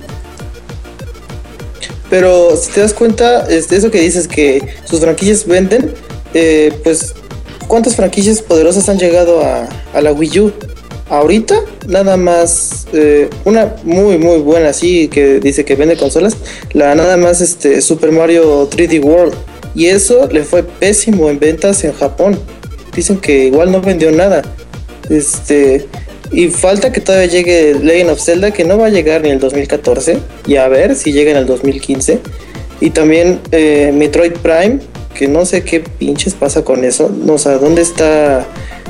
Pero si te das cuenta, este, eso que dices que sus franquicias venden, eh, pues ¿cuántas franquicias poderosas han llegado a, a la Wii U? Ahorita, nada más, eh, una muy, muy buena, sí, que dice que vende consolas, la nada más este, Super Mario 3D World. Y eso le fue pésimo en ventas en Japón. Dicen que igual no vendió nada. Este, y falta que todavía llegue Legend of Zelda, que no va a llegar ni el 2014. Y a ver si llega en el 2015. Y también eh, Metroid Prime, que no sé qué pinches pasa con eso. No sé, ¿dónde está?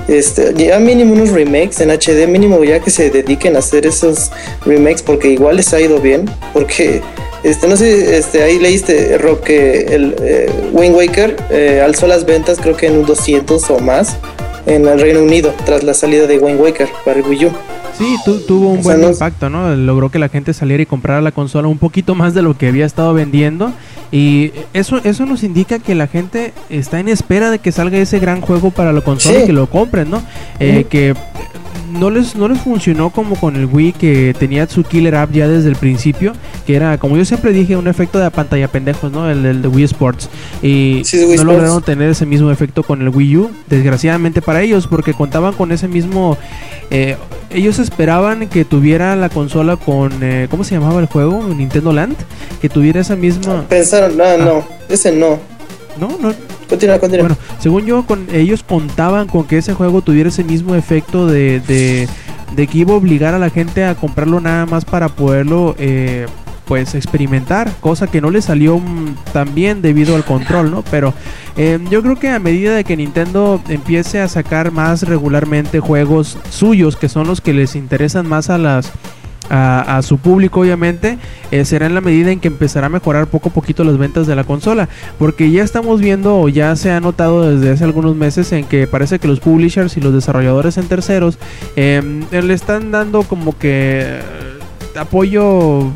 Este, ya mínimo unos remakes en HD, mínimo ya que se dediquen a hacer esos remakes, porque igual les ha ido bien. Porque, este, no sé, este, ahí leíste, Rock, que el eh, Wind Waker eh, alzó las ventas, creo que en un 200 o más en el Reino Unido tras la salida de Wind Waker para el Wii U. Sí, tu- tuvo un O sea, buen no- impacto, ¿no? Logró que la gente saliera y comprara la consola un poquito más de lo que había estado vendiendo. Y eso, eso nos indica que la gente está en espera de que salga ese gran juego para la consola Sí. y que lo compren, ¿no? Eh, que no les, no les funcionó como con el Wii que tenía su killer app ya desde el principio, que era, como yo siempre dije, un efecto de pantalla pendejos, ¿no? El, el de Wii Sports. Y Sí, Wii no Sports. lograron tener ese mismo efecto con el Wii U, desgraciadamente para ellos, porque contaban con ese mismo... eh, ellos esperaban que tuviera la consola con... eh, ¿Cómo se llamaba el juego? Nintendo Land. Que tuviera esa misma... Pensaron, no, no, ese no. No, no, Continúa, continúa. bueno, según yo, con, ellos contaban con que ese juego tuviera ese mismo efecto de, de, de que iba a obligar a la gente a comprarlo nada más para poderlo, eh, pues, experimentar, cosa que no le salió mm, tan bien debido al control, ¿no? Pero eh, yo creo que a medida de que Nintendo empiece a sacar más regularmente juegos suyos, que son los que les interesan más a las a, su público obviamente eh, será en la medida en que empezará a mejorar poco a poquito las ventas de la consola porque ya estamos viendo o ya se ha notado desde hace algunos meses en que parece que los publishers y los desarrolladores en terceros eh, le están dando como que eh, apoyo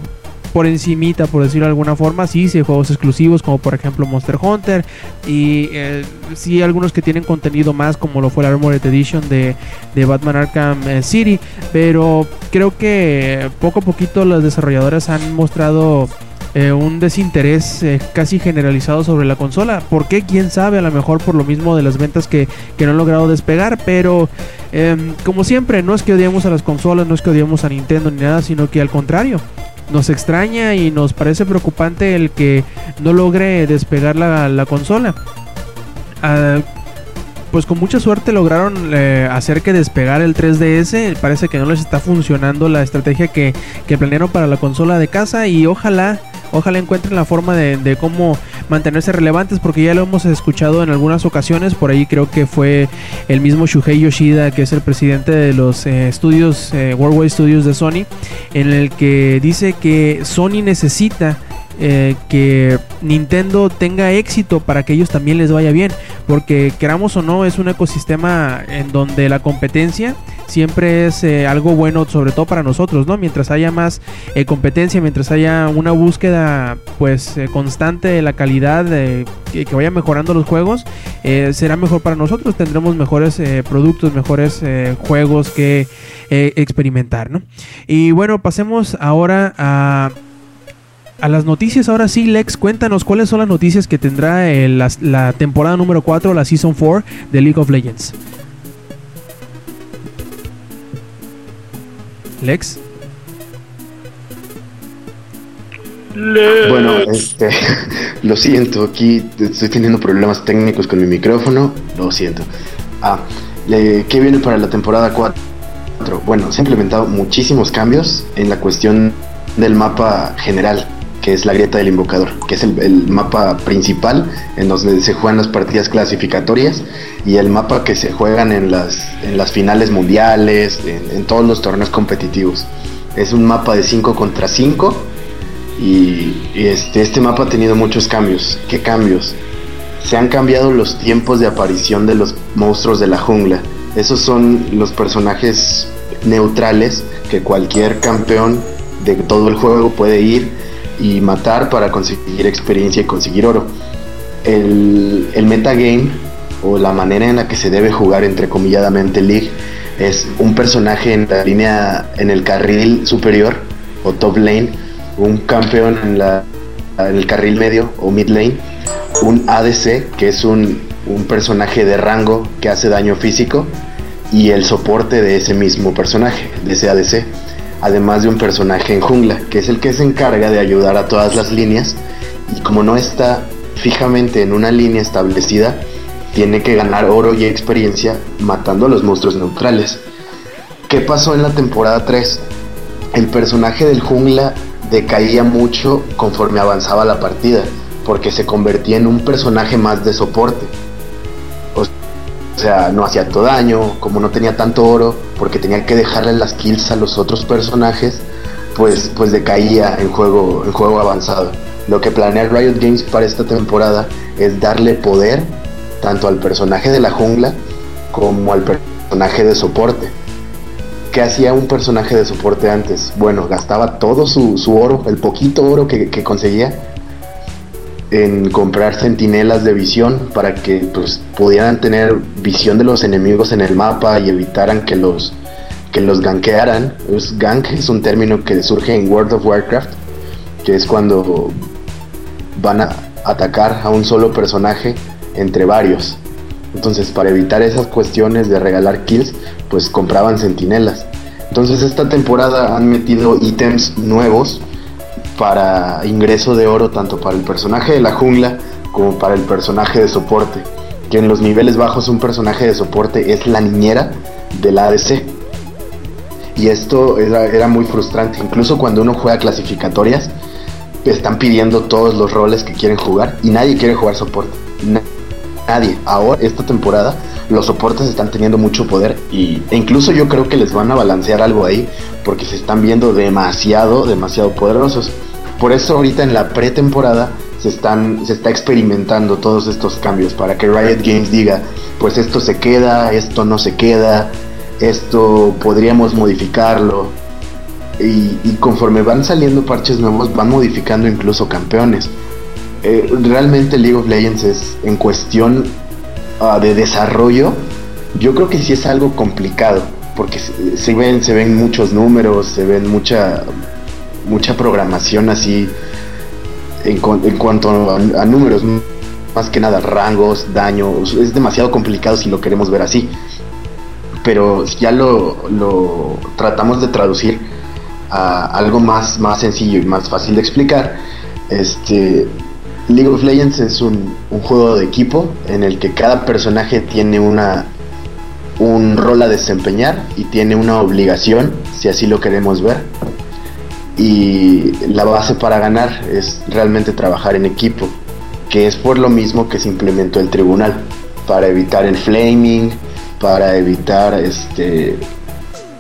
por encimita, por decirlo de alguna forma, sí, sí, juegos exclusivos como por ejemplo Monster Hunter y eh, sí algunos que tienen contenido más como lo fue la Armored Edition de, de Batman Arkham eh, City, pero creo que poco a poquito las desarrolladoras han mostrado eh, un desinterés eh, casi generalizado sobre la consola. ¿Por qué? ¿Quién sabe? A lo mejor por lo mismo de las ventas que, que no han logrado despegar. Pero em, como siempre, no es que odiemos a las consolas, no es que odiemos a Nintendo ni nada, sino que al contrario. Nos extraña y nos parece preocupante el que no logre despegar la, la consola. Ah, pues con mucha suerte lograron eh, hacer que despegar el 3DS. Parece que no les está funcionando la estrategia que, que planearon para la consola de casa. Y ojalá, ojalá encuentren la forma de, cómo mantenerse relevantes. Porque ya lo hemos escuchado en algunas ocasiones. Por ahí creo que fue el mismo Shuhei Yoshida, que es el presidente de los eh, estudios, eh, Worldwide Studios de Sony. En el que dice que Sony necesita eh, que Nintendo tenga éxito para que ellos también les vaya bien. Porque queramos o no, es un ecosistema en donde la competencia siempre es eh, algo bueno, sobre todo para nosotros, ¿no? Mientras haya más eh, competencia, mientras haya una búsqueda pues constante de la calidad, que, que vaya mejorando los juegos, será mejor para nosotros, tendremos mejores productos, mejores juegos que experimentar, ¿no? Y bueno, pasemos ahora a a las noticias, ahora sí, Lex, cuéntanos cuáles son las noticias que tendrá eh, la, la temporada número 4, la Season 4 de League of Legends. Lex. Bueno, este, lo siento, aquí estoy teniendo problemas técnicos con mi micrófono, lo siento. Ah, le- ¿qué viene para la temporada 4? Bueno, se han implementado muchísimos cambios en la cuestión del mapa general, que es la grieta del invocador, que es el, mapa principal en donde se juegan las partidas clasificatorias y el mapa que se juegan en las, en las finales mundiales, en, en todos los torneos competitivos. Es un mapa de 5 contra 5 y, y este, este mapa ha tenido muchos cambios. ¿Qué cambios? Se han cambiado los tiempos de aparición de los monstruos de la jungla. Esos son los personajes neutrales que cualquier campeón de todo el juego puede ir y matar para conseguir experiencia y conseguir oro. El, el metagame o la manera en la que se debe jugar entrecomilladamente League es un personaje en la línea, en el carril superior o top lane, un campeón en la en el carril medio o mid lane un ADC, que es un, un personaje de rango que hace daño físico, y el soporte de ese mismo personaje, de ese ADC. Además de un personaje en jungla, que es el que se encarga de ayudar a todas las líneas. Y como no está fijamente en una línea establecida, tiene que ganar oro y experiencia matando a los monstruos neutrales. ¿Qué pasó en la temporada 3? El personaje del jungla decaía mucho conforme avanzaba la partida, porque se convertía en un personaje más de soporte. O sea, no hacía todo daño, como no tenía tanto oro, porque tenía que dejarle las kills a los otros personajes, pues, pues decaía en juego, en juego avanzado. Lo que planea Riot Games para esta temporada es darle poder tanto al personaje de la jungla como al personaje de soporte. ¿Qué hacía un personaje de soporte antes? Bueno, gastaba todo su, oro, el poquito oro que conseguía, en comprar centinelas de visión para que pues, pudieran tener visión de los enemigos en el mapa y evitaran que los que los gankearan. Es, gank es un término que surge en World of Warcraft, que es cuando van a atacar a un solo personaje entre varios. Entonces, para evitar esas cuestiones de regalar kills, pues compraban centinelas. Entonces, esta temporada han metido ítems nuevos para ingreso de oro tanto para el personaje de la jungla como para el personaje de soporte. Que en los niveles bajos un personaje de soporte es la niñera del ADC. Y esto era, muy frustrante. Incluso cuando uno juega clasificatorias, están pidiendo todos los roles que quieren jugar y nadie quiere jugar soporte. Nadie. Ahora, esta temporada, los soportes están teniendo mucho poder y, e incluso yo creo que les van a balancear algo ahí porque se están viendo demasiado, demasiado poderosos. Por eso ahorita en la pretemporada se están se está experimentando todos estos cambios para que Riot Games diga, pues esto se queda, esto no se queda, esto podríamos modificarlo. Y, conforme van saliendo parches nuevos, van modificando incluso campeones. Eh, realmente League of Legends es en cuestión ah, de desarrollo, yo creo que sí es algo complicado, porque se, ven, se ven muchos números, se ven mucha, mucha programación así en, cuanto a, números, más que nada rangos, daño, es demasiado complicado si lo queremos ver así. Pero ya lo, lo tratamos de traducir a algo más, más sencillo y más fácil de explicar. Este, League of Legends es un, un, juego de equipo en el que cada personaje tiene una un rol a desempeñar y tiene una obligación, si así lo queremos ver. Y la base para ganar es realmente trabajar en equipo, que es por lo mismo que se implementó el tribunal, para evitar el flaming, para evitar este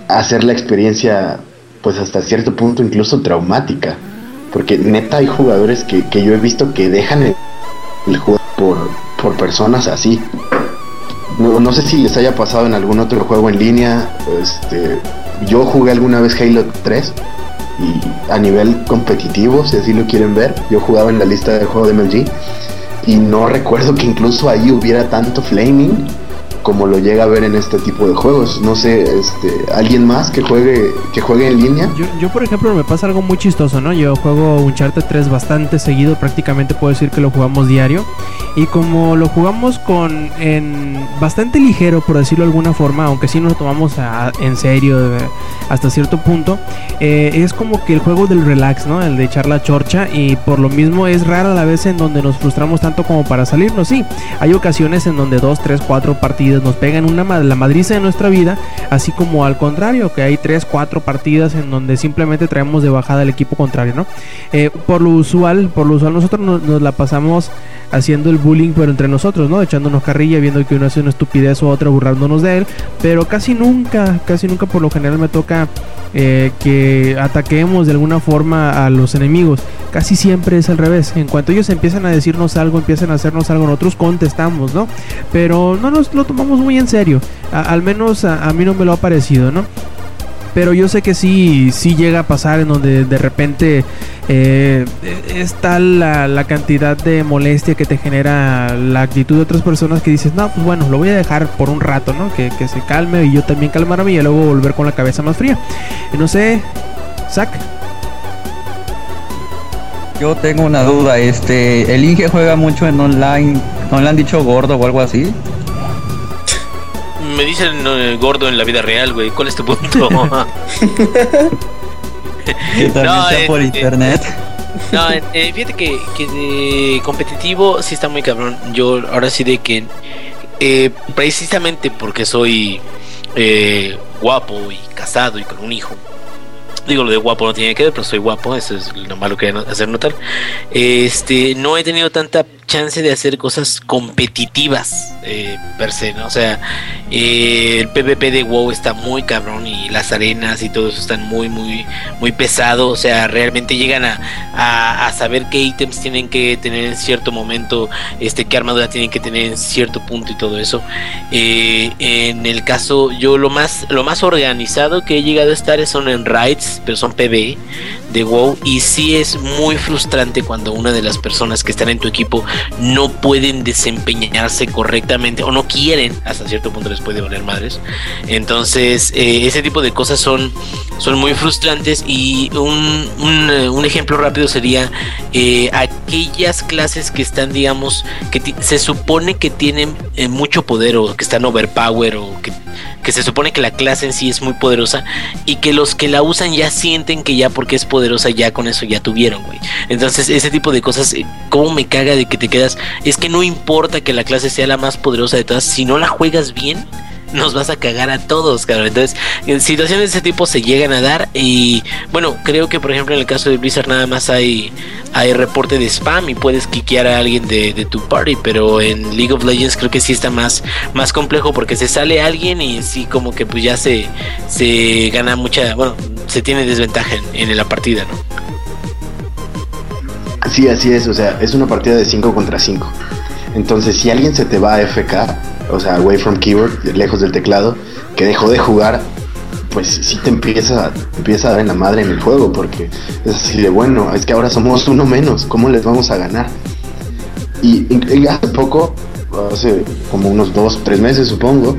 hacer la experiencia pues hasta cierto punto incluso traumática, porque neta hay jugadores que, yo he visto que dejan el, juego por, por personas así. No, no, sé si les haya pasado en algún otro juego en línea. Este, yo jugué alguna vez Halo 3 y a nivel competitivo, si así lo quieren ver, yo jugaba en la lista de juego de MLG y no recuerdo que incluso ahí hubiera tanto flaming como lo llega a ver en este tipo de juegos. No sé, este, alguien más que juegue que juegue en línea. Yo, yo por ejemplo me pasa algo muy chistoso, ¿no? Yo juego Uncharted 3 bastante seguido, prácticamente puedo decir que lo jugamos diario y como lo jugamos con en bastante ligero por decirlo de alguna forma, aunque sí nos lo tomamos en serio hasta cierto punto, eh, es como que el juego del relax, ¿no? El de echar la chorcha y por lo mismo es rara la vez en donde nos frustramos tanto como para salirnos. Sí, hay ocasiones en donde dos, tres, cuatro nos pegan una la madriza de nuestra vida, así como al contrario, que hay 3, 4 partidas en donde simplemente traemos de bajada al equipo contrario, ¿no? Eh, por lo usual, por lo usual nosotros nos, la pasamos haciendo el bullying pero entre nosotros, ¿no? Echándonos carrilla, viendo que uno hace una estupidez o otra burlándonos de él, pero casi nunca, casi nunca por lo general me toca eh, que ataquemos de alguna forma a los enemigos. Casi siempre es al revés. En cuanto ellos empiezan a decirnos algo, empiezan a hacernos algo, nosotros contestamos, ¿no? Pero no nos lo tomamos muy en serio. al menos a, a mí no me lo ha parecido, ¿no? pero yo sé que sí, sí llega a pasar en donde de repente eh, es tal la, cantidad de molestia que te genera la actitud de otras personas que dices, no, pues bueno, lo voy a dejar por un rato, ¿no? Que, se calme y yo también calmarme y luego volver con la cabeza más fría. Y no sé, Zach. Yo tengo una duda, este, ¿el Inge juega mucho en online? ¿No le han dicho gordo o algo así? Me dicen eh, gordo en la vida real, güey. ¿Cuál es tu punto? Que también No, sea por este- internet. No, eh, fíjate que, que de competitivo sí está muy cabrón. Yo ahora sí de que eh, precisamente porque soy eh, guapo y casado y con un hijo. Digo, lo de guapo no tiene que ver, pero soy guapo, eso es lo malo que hacer notar. Este, no he tenido tanta chance de hacer cosas competitivas eh, per se, ¿no? O sea, eh, el PvP de WoW está muy cabrón y las arenas y todo eso están muy, muy, muy pesado. O sea, realmente llegan a, a, saber qué ítems tienen que tener en cierto momento, este, qué armadura tienen que tener en cierto punto y todo eso. Eh, en el caso, yo lo más, lo más organizado que he llegado a estar son en raids, pero son PvE de WoW y sí es muy frustrante cuando una de las personas que están en tu equipo no pueden desempeñarse correctamente o no quieren, hasta cierto punto les puede valer madres. Entonces, eh, ese tipo de cosas son, son muy frustrantes y un, un, eh, ejemplo rápido sería eh, aquellas clases que están, digamos, que se supone que tienen mucho poder o que están overpower o que, que se supone que la clase en sí es muy poderosa y que los que la usan ya sienten que ya porque es poderosa ya con eso ya tuvieron, güey. Entonces ese tipo de cosas, eh, ¿cómo me caga de que te quedas? Es que no importa que la clase sea la más poderosa de todas, si no la juegas bien, nos vas a cagar a todos, cabrón. Entonces, en situaciones de ese tipo se llegan a dar y bueno, creo que por ejemplo en el caso de Blizzard nada más hay hay reporte de spam y puedes quiquear a alguien de, tu party, pero en League of Legends creo que sí está más, más complejo porque se sale alguien y sí como que pues ya se, se gana mucha, bueno, se tiene desventaja en, en la partida, ¿no? Sí, así es, o sea, es una partida de 5 contra 5. Entonces, si alguien se te va a FK, o sea, away from keyboard, lejos del teclado, que dejó de jugar, pues sí te empieza, te empieza a dar en la madre en el juego, porque es así de bueno, es que ahora somos uno menos, ¿cómo les vamos a ganar? Y, hace poco, hace como unos dos, tres meses supongo,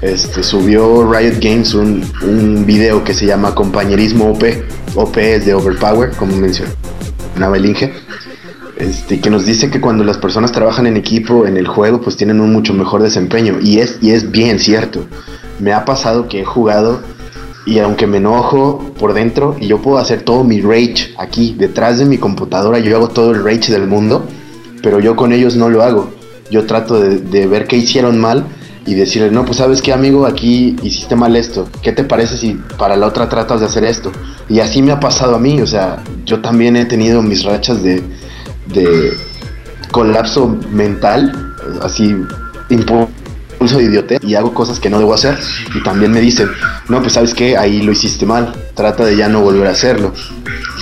este, subió Riot Games un, un video que se llama Compañerismo OP. OP es de Overpower, como mencionaba el Inge. Este, que nos dice que cuando las personas trabajan en equipo en el juego, pues tienen un mucho mejor desempeño. Y es, y es bien cierto. Me ha pasado que he jugado y aunque me enojo por dentro y yo puedo hacer todo mi rage aquí, detrás de mi computadora, yo hago todo el rage del mundo, pero yo con ellos no lo hago. Yo trato de, de ver qué hicieron mal y decirle, no, pues sabes qué amigo, aquí hiciste mal esto. ¿Qué te parece si para la otra tratas de hacer esto? Y así me ha pasado a mí, o sea, yo también he tenido mis rachas de, de colapso mental, así impulso de idiotez y hago cosas que no debo hacer y también me dicen, no, pues sabes que ahí lo hiciste mal, trata de ya no volver a hacerlo.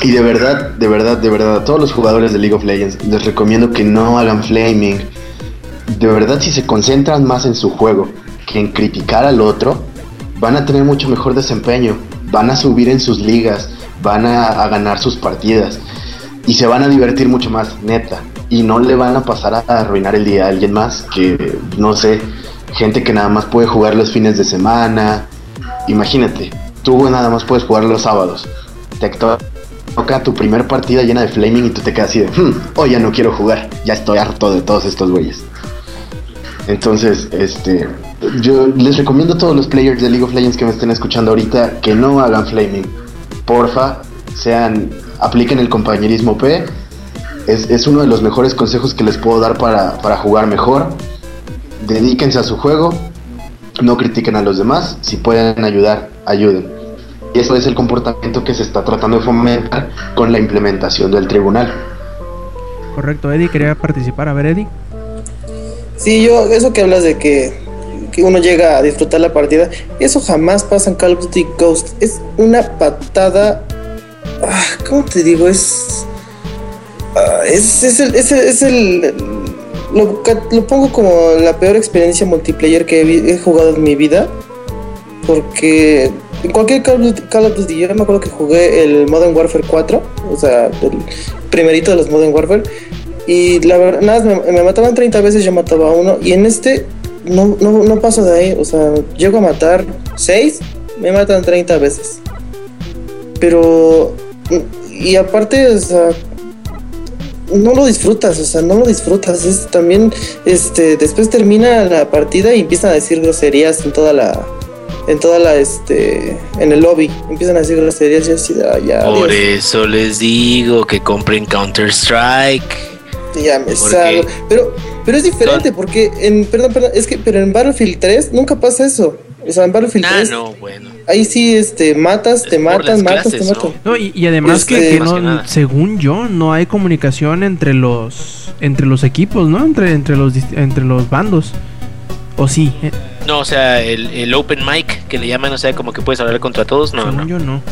Y de verdad, de verdad, de verdad, a todos los jugadores de League of Legends les recomiendo que no hagan flaming. De verdad, si se concentran más en su juego que en criticar al otro, van a tener mucho mejor desempeño, van a subir en sus ligas, van a, a ganar sus partidas y se van a divertir mucho más, neta. Y no le van a pasar a arruinar el día a alguien más que, no sé, gente que nada más puede jugar los fines de semana. Imagínate, tú nada más puedes jugar los sábados. Te to- toca tu primer partida llena de flaming y tú te quedas así de, "Hmm, hoy ya no quiero jugar, ya estoy harto de todos estos güeyes. Entonces, este, yo les recomiendo a todos los players de League of Legends que me estén escuchando ahorita que no hagan flaming. Porfa, sean, apliquen el compañerismo P. Es, es uno de los mejores consejos que les puedo dar para, para jugar mejor. Dedíquense a su juego, no critiquen a los demás. Si pueden ayudar, ayuden. Y eso es el comportamiento que se está tratando de fomentar con la implementación del tribunal. Correcto, Eddie quería participar. A ver, Eddie. Sí, yo, eso que hablas de que, que uno llega a disfrutar la partida, eso jamás pasa en Call of Duty Ghost. Es una patada. Ah, ¿Cómo te digo? Es. ah, es, es el. Es el, lo, pongo como la peor experiencia multiplayer que he, jugado en mi vida. Porque en cualquier Call of, Duty, yo me acuerdo que jugué el Modern Warfare 4, o sea, el primerito de los Modern Warfare. Y la verdad, nada, me mataban 30 veces, yo mataba a uno. Y en este no, no, no paso de ahí. O sea, llego a matar 6, me matan 30 veces. Pero, y aparte, o sea, no lo disfrutas, o sea, no lo disfrutas. Es también, este, después termina la partida y empiezan a decir groserías en toda la, en toda la, este, en el lobby. Empiezan a decir groserías y así, ah, ya, Por adiós. eso les digo que compren Counter Strike. Ya me ¿Por salgo. Pero, pero es diferente porque en, perdón, perdón, es que, pero en Battlefield 3 nunca pasa eso. O sea, en Battlefield Ah, 3, no, bueno. ahí sí, este, matas, Es te matas, clases, te matan. ¿no? No, y, y además que, Este, que no, que según yo, no hay comunicación entre los entre los equipos, ¿no? Entre entre los entre los bandos. O sí, eh, No, o sea, el, el open mic que le llaman, o sea, como que puedes hablar contra todos, no, según no. yo no.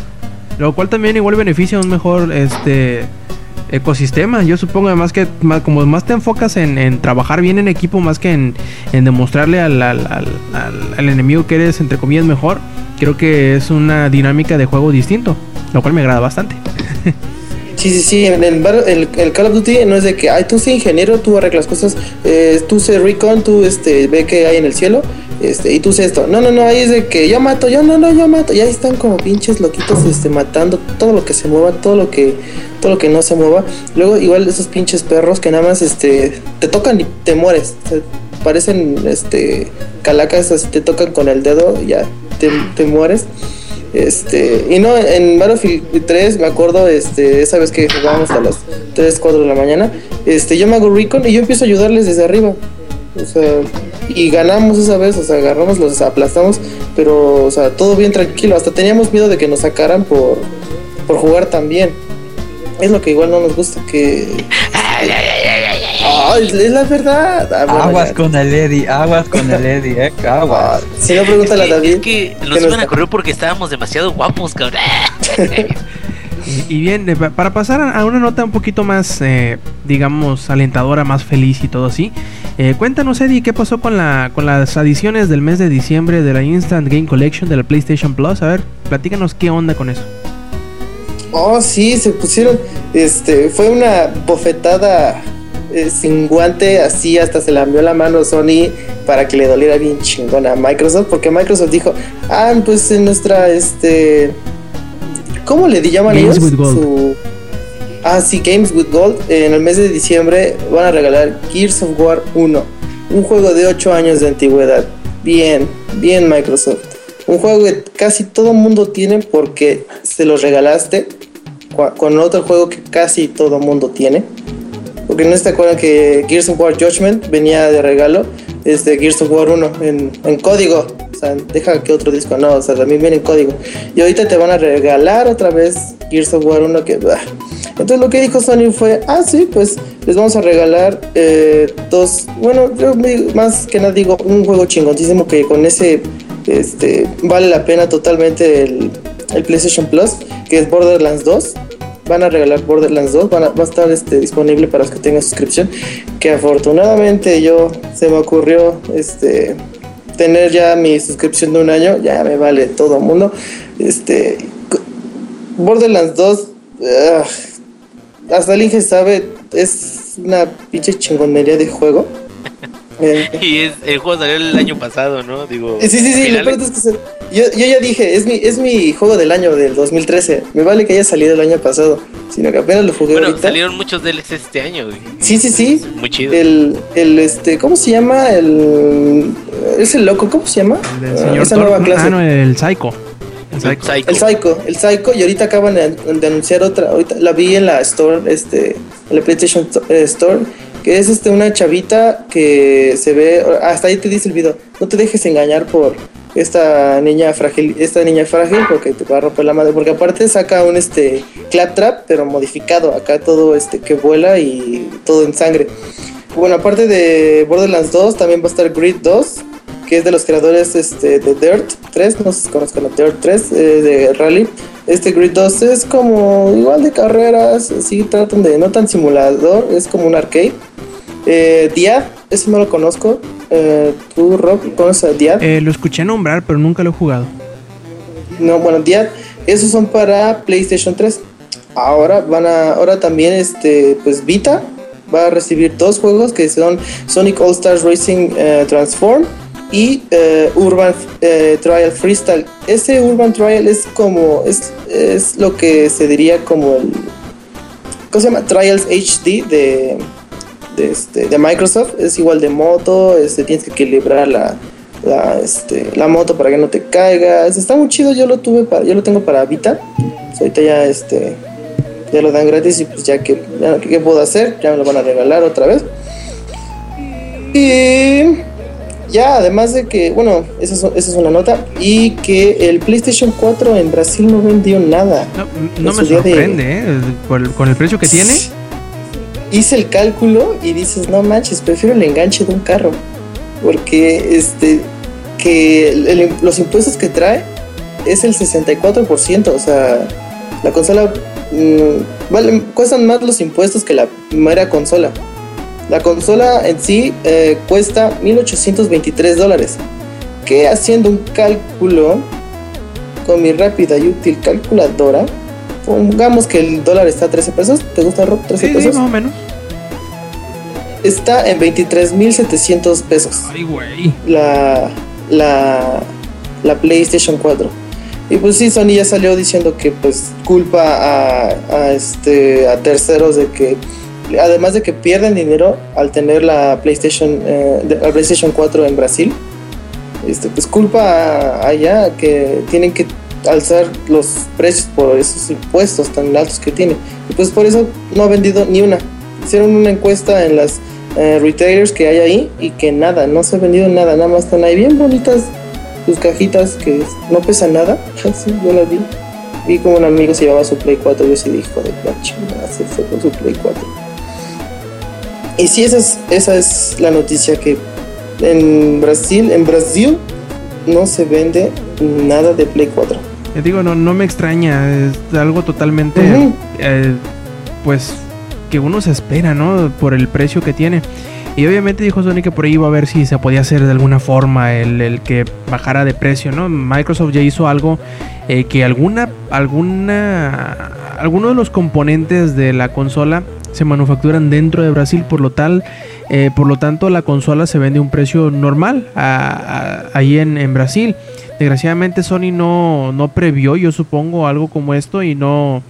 Lo cual también igual beneficia un mejor este ecosistema. Yo supongo además que como más te enfocas en, trabajar bien en equipo más que en, demostrarle al, al- al- al- enemigo que eres entre comillas mejor, creo que es una dinámica de juego distinto, lo cual me agrada bastante. Sí, sí, sí, en el Call of Duty no es de que, ay, tú sé ingeniero, tú arreglas cosas, eh, tú sé recon, tú este, ve que hay en el cielo, este, y tú sé esto. No, no, no, ahí es de que yo mato, yo no, no, yo mato. Y ahí están como pinches loquitos este, matando todo lo que se mueva, todo lo que, todo lo que no se mueva. Luego, igual esos pinches perros que nada más este, te tocan y te mueres. Parecen este, calacas, así te tocan con el dedo y ya te, te mueres. Este, y no, en Battlefield 3 me acuerdo, este, esa vez que jugábamos a las 3, 4 de la mañana, este, yo me hago recon y yo empiezo a ayudarles desde arriba. O sea, y ganamos esa vez, o sea, agarramos, los aplastamos, pero, o sea, todo bien tranquilo. Hasta teníamos miedo de que nos sacaran por, por jugar tan bien. Es lo que igual no nos gusta, que... Es la verdad. Ah, bueno, Aguas ya. con el Eddie, aguas con el Eddie, eh, Ah, aguas. si no, pregúntale a Es que, David. es que nos no iban a correr porque estábamos demasiado guapos, cabrón. Y, bien, pa- para pasar a una nota un poquito más, eh, digamos, alentadora, más feliz y todo así, eh, cuéntanos, Eddie, ¿qué pasó con, la, con las adiciones del mes de diciembre de la Instant Game Collection de la PlayStation Plus? A ver, platícanos qué onda con eso. Oh, sí, se pusieron. Este, fue una bofetada eh, sin guante, así hasta se envió la mano Sony para que le doliera bien chingón a Microsoft, porque Microsoft dijo, ah, pues en nuestra, este, ¿cómo le llaman Games ellos? with Gold. Su- ah, sí, Games with Gold. En el mes de diciembre van a regalar Gears of War 1, un juego de 8 años de antigüedad. Bien, bien Microsoft. Un juego que casi todo mundo tiene porque se los regalaste con otro juego que casi todo mundo tiene. Porque no se acuerdan que Gears of War Judgment venía de regalo, este Gears of War 1 en, en código. O sea, deja que otro disco no, o sea, también viene en código. Y ahorita te van a regalar otra vez Gears of War 1 que... bah. Entonces lo que dijo Sony fue, ah, sí, pues les vamos a regalar eh, dos, bueno, más que nada digo, un juego chingoncísimo que con ese este, vale la pena totalmente el, el PlayStation Plus, que es Borderlands 2. Van a regalar Borderlands 2, van a- va a estar este, disponible para los que tengan suscripción. Que afortunadamente yo se me ocurrió este, tener ya mi suscripción de un año, ya me vale todo mundo. Este, Borderlands 2, ugh, hasta el Inge sabe, es una pinche chingonería de juego. Eh, Y es, el juego salió el año pasado, ¿no? Digo. Sí, sí, sí, lo finales- peor es que se- yo, yo ya dije, es mi, es mi juego del año del 2013. Me vale que haya salido el año pasado, sino que apenas lo jugué Bueno, ahorita. salieron muchos DLCs este año, güey. Sí, sí, sí. Muy chido. El, el, este, ¿cómo se llama? El, es el loco, ¿cómo se llama? El Ah, señor esa Thor- nueva clase. Ah, no, el Psycho. El Psycho. Psycho. El Psycho, el Psycho, y ahorita acaban de, de anunciar otra, ahorita la vi en la store, este, en la PlayStation eh, Store, que es este una chavita que se ve, hasta ahí te dice el video, no te dejes engañar por esta niña frágil, esta niña frágil porque te va a romper la madre, porque aparte saca un este claptrap, pero modificado, acá todo este que vuela y todo en sangre. Bueno, aparte de Borderlands 2, también va a estar Grid 2, que es de los creadores este, de Dirt 3, no sé si conozcan a Dirt 3, eh, de Rally. Este Grid 2 es como igual de carreras, sí, tratan de, no tan simulador, es como un arcade. Eh, Diad, ese no lo conozco. Eh, ¿Tú, Rob, conoces a Diad? Eh, lo escuché nombrar, pero nunca lo he jugado. No, bueno, Diad, esos son para PlayStation 3. Ahora van a, ahora también este, pues Vita va a recibir dos juegos que son Sonic All Stars Racing eh, Transform y eh, Urban eh, Trial Freestyle. Ese Urban Trial es como, es, es lo que se diría como el, ¿cómo se llama? Trials HD de, de, este, de Microsoft. Es igual de moto, este, tienes que equilibrar la, la, este, la moto para que no te caigas. Está muy chido, yo lo tuve para, yo lo tengo para Vita. Ahorita ya este ya lo dan gratis y pues ya que ya, ¿qué puedo hacer? Ya me lo van a regalar otra vez. Y ya, además de que, bueno, esa es, esa es una nota. Y que el PlayStation 4 en Brasil no vendió nada. No, me de- sorprende, ¿eh? Por con el precio que tiene. Hice el cálculo y dices, no manches, prefiero el enganche de un carro. Porque este que el- los impuestos que trae es el 64%. O sea, la consola mm, vale, cuestan más los impuestos que la primera consola. La consola en sí eh, cuesta 1823 dólares. Que haciendo un cálculo con mi rápida y útil calculadora, pongamos que el dólar está a 13 pesos. ¿Te gusta, Rob? 13 Sí, sí, pesos. más o menos. Está en 23.700 pesos Ay, güey. la, la, la PlayStation 4. Y pues sí, Sony ya salió diciendo que pues culpa a, a, este, a terceros de que además de que pierden dinero al tener la PlayStation, eh, de- la PlayStation 4 en Brasil, este, pues culpa allá que tienen que alzar los precios por esos impuestos tan altos que tiene. Y pues por eso no ha vendido ni una. Hicieron una encuesta en las eh, retailers que hay ahí y que nada, no se ha vendido nada, nada más están ahí bien bonitas sus cajitas que no pesan nada. Sí, yo las vi. Vi como un amigo se llevaba su Play 4 y yo sí dije, joder, la chingada se fue con su Play 4. Y sí, esa es, esa es la noticia que en Brasil, en Brasil no se vende nada de Play 4. Te digo, no, no me extraña. Es algo totalmente. Eh, pues. Que uno se espera, ¿no? Por el precio que tiene. Y obviamente dijo Sony que por ahí iba a ver si se podía hacer de alguna forma el, el que bajara de precio, ¿no? Microsoft ya hizo algo eh, que alguna, alguna, algunos de los componentes de la consola se manufacturan dentro de Brasil, por lo tal, eh, por lo tanto la consola se vende a un precio normal a- ahí en, en Brasil. Desgraciadamente Sony no, no previó, yo supongo, algo como esto y no,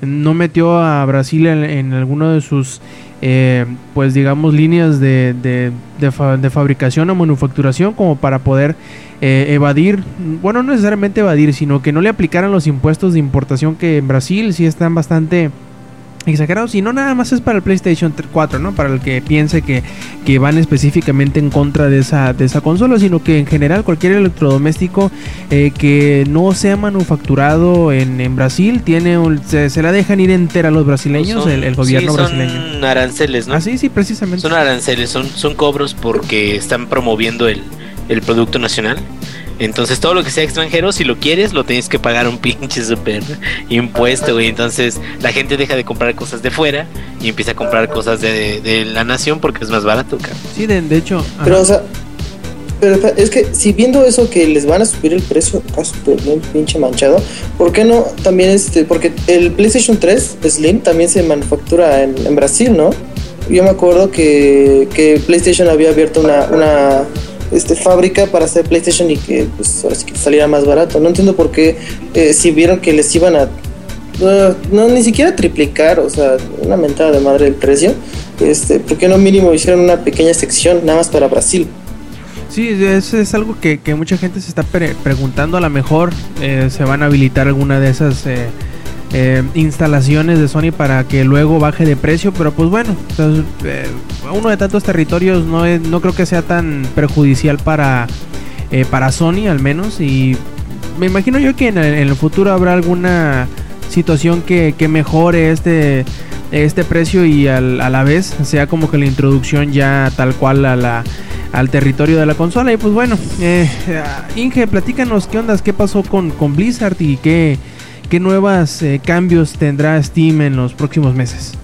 no metió a Brasil en, en alguno de sus, eh, pues digamos, líneas de, de- de fa- de fabricación o manufacturación como para poder eh, evadir, bueno, no necesariamente evadir, sino que no le aplicaran los impuestos de importación que en Brasil sí están bastante exagerados y no nada más es para el PlayStation 4, ¿no? Para el que piense que, que van específicamente en contra de esa, de esa consola, sino que en general cualquier electrodoméstico eh, que no sea manufacturado en, en Brasil tiene un- se, se la dejan ir entera a los brasileños, Son- el, el gobierno sí, brasileño. Son aranceles, ¿no? Ah, sí, sí, precisamente. Son aranceles, son, son cobros porque están promoviendo el, el producto nacional. Entonces todo lo que sea extranjero, si lo quieres, lo tienes que pagar un pinche super impuesto, güey. Entonces la gente deja de comprar cosas de fuera y empieza a comprar cosas de, de la nación porque es más barato, cabrón. Sí, de, de hecho. ajá. Pero, o sea, pero es que si viendo eso que les van a subir el precio, está súper bien pinche manchado. ¿Por qué no también este? Porque el PlayStation 3 Slim también se manufactura en, en Brasil, ¿no? Yo me acuerdo que, que PlayStation había abierto una, una este, fábrica para hacer PlayStation y que pues ahora sí que saliera más barato. No entiendo por qué eh, si vieron que les iban a no ni siquiera triplicar, o sea, una mentada de madre del precio. Este, ¿por qué no mínimo hicieron una pequeña sección nada más para Brasil? Sí, eso es algo que, que mucha gente se está pre- preguntando. A lo mejor eh, se van a habilitar alguna de esas eh, eh, instalaciones de Sony para que luego baje de precio. Pero pues bueno, entonces, eh, uno de tantos territorios no, es- no creo que sea tan perjudicial para, eh, para Sony al menos. Y me imagino yo que en el, futuro habrá alguna situación que, que mejore este este precio y al- a la vez sea como que la introducción ya tal cual a la al territorio de la consola. Y pues bueno, Inge, platícanos qué ondas, qué pasó con, con Blizzard y qué, qué nuevos cambios tendrá Steam en los próximos meses.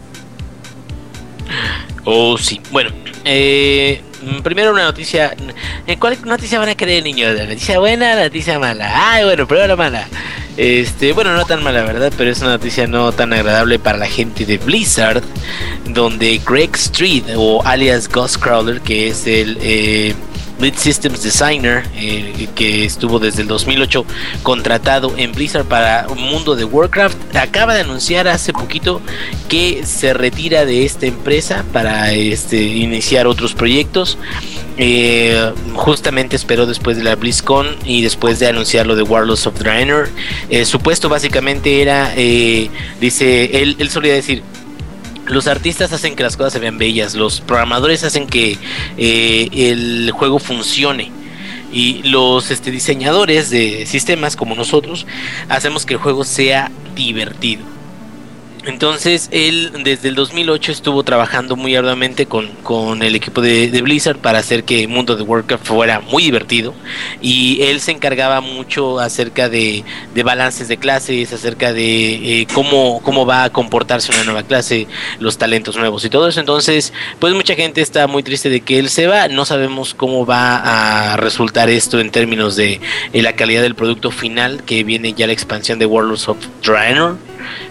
Oh, sí. Bueno, eh, primero una noticia. ¿En cuál noticia van a creer, niños? ¿La noticia buena la noticia mala? Ay, bueno, primero la mala. Este, bueno, no tan mala, ¿verdad? Pero es una noticia no tan agradable para la gente de Blizzard, donde Greg Street, o alias Ghostcrawler, que es el eh, lead systems designer eh, que estuvo desde el 2008 contratado en Blizzard para un mundo de Warcraft, acaba de anunciar hace poquito que se retira de esta empresa para este, iniciar otros proyectos. Eh, justamente esperó después de la BlizzCon y después de anunciar lo de Warlords of Draenor. Eh, su puesto básicamente era, dice, él, él solía decir, los artistas hacen que las cosas se vean bellas, los programadores hacen que eh, el juego funcione. Y los este, diseñadores de sistemas como nosotros hacemos que el juego sea divertido. Entonces él desde el 2008 estuvo trabajando muy arduamente con, con el equipo de, Blizzard para hacer que mundo de Warcraft fuera muy divertido. Y él se encargaba mucho acerca de, de balances de clases, acerca de eh, cómo, cómo va a comportarse una nueva clase, los talentos nuevos y todo eso. Entonces pues mucha gente está muy triste de que él se va, no sabemos cómo va a resultar esto en términos de eh, la calidad del producto final que viene ya la expansión de Warlords of Draenor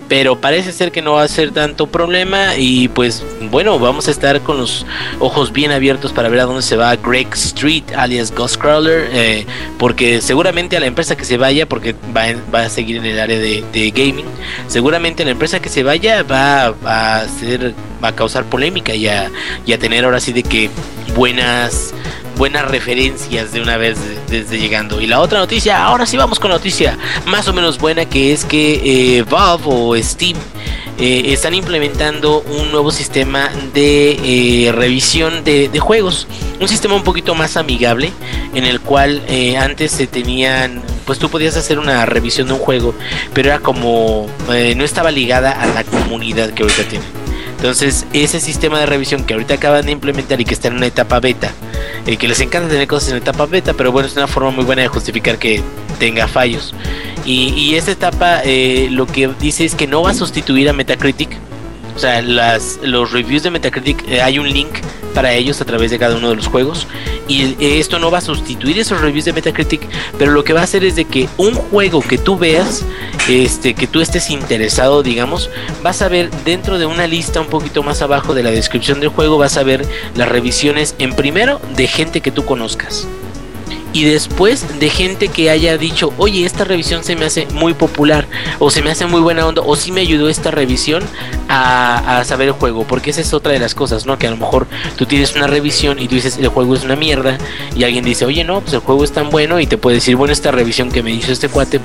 pero parece ser que no va a ser tanto problema y pues bueno, vamos a estar con los ojos bien abiertos para ver a dónde se va Greg Street alias Ghostcrawler, eh, porque seguramente a la empresa que se vaya, porque va, va a seguir en el área de, gaming, seguramente la empresa que se vaya va a ser, va a causar polémica y a, y a tener ahora sí de que buenas buenas referencias de una vez desde llegando. Y la otra noticia, ahora sí vamos con la noticia más o menos buena, que es que eh, Valve o Steam eh, están implementando un nuevo sistema de eh, revisión de, juegos. Un sistema un poquito más amigable, en el cual eh, antes se tenían, pues tú podías hacer una revisión de un juego, pero era como, eh, no estaba ligada a la comunidad que ahorita tiene. Entonces, ese sistema de revisión que ahorita acaban de implementar y que está en una etapa beta, que les encanta tener cosas en etapa beta, pero bueno, es una forma muy buena de justificar que tenga fallos. Y, y esta etapa eh, lo que dice es que no va a sustituir a Metacritic. O sea, las, los reviews de Metacritic, eh, hay un link para ellos a través de cada uno de los juegos. Y esto no va a sustituir esos reviews de Metacritic, pero lo que va a hacer es de que un juego que tú veas, este, que tú estés interesado, digamos, vas a ver dentro de una lista un poquito más abajo de la descripción del juego, vas a ver las revisiones en primero de gente que tú conozcas y después de gente que haya dicho, oye, esta revisión se me hace muy popular, o se me hace muy buena onda, o sí me ayudó esta revisión a, a, saber el juego, porque esa es otra de las cosas, ¿no? Que a lo mejor tú tienes una revisión y tú dices, el juego es una mierda, y alguien dice, oye, no, pues el juego es tan bueno, y te puede decir, bueno, esta revisión que me hizo este cuate,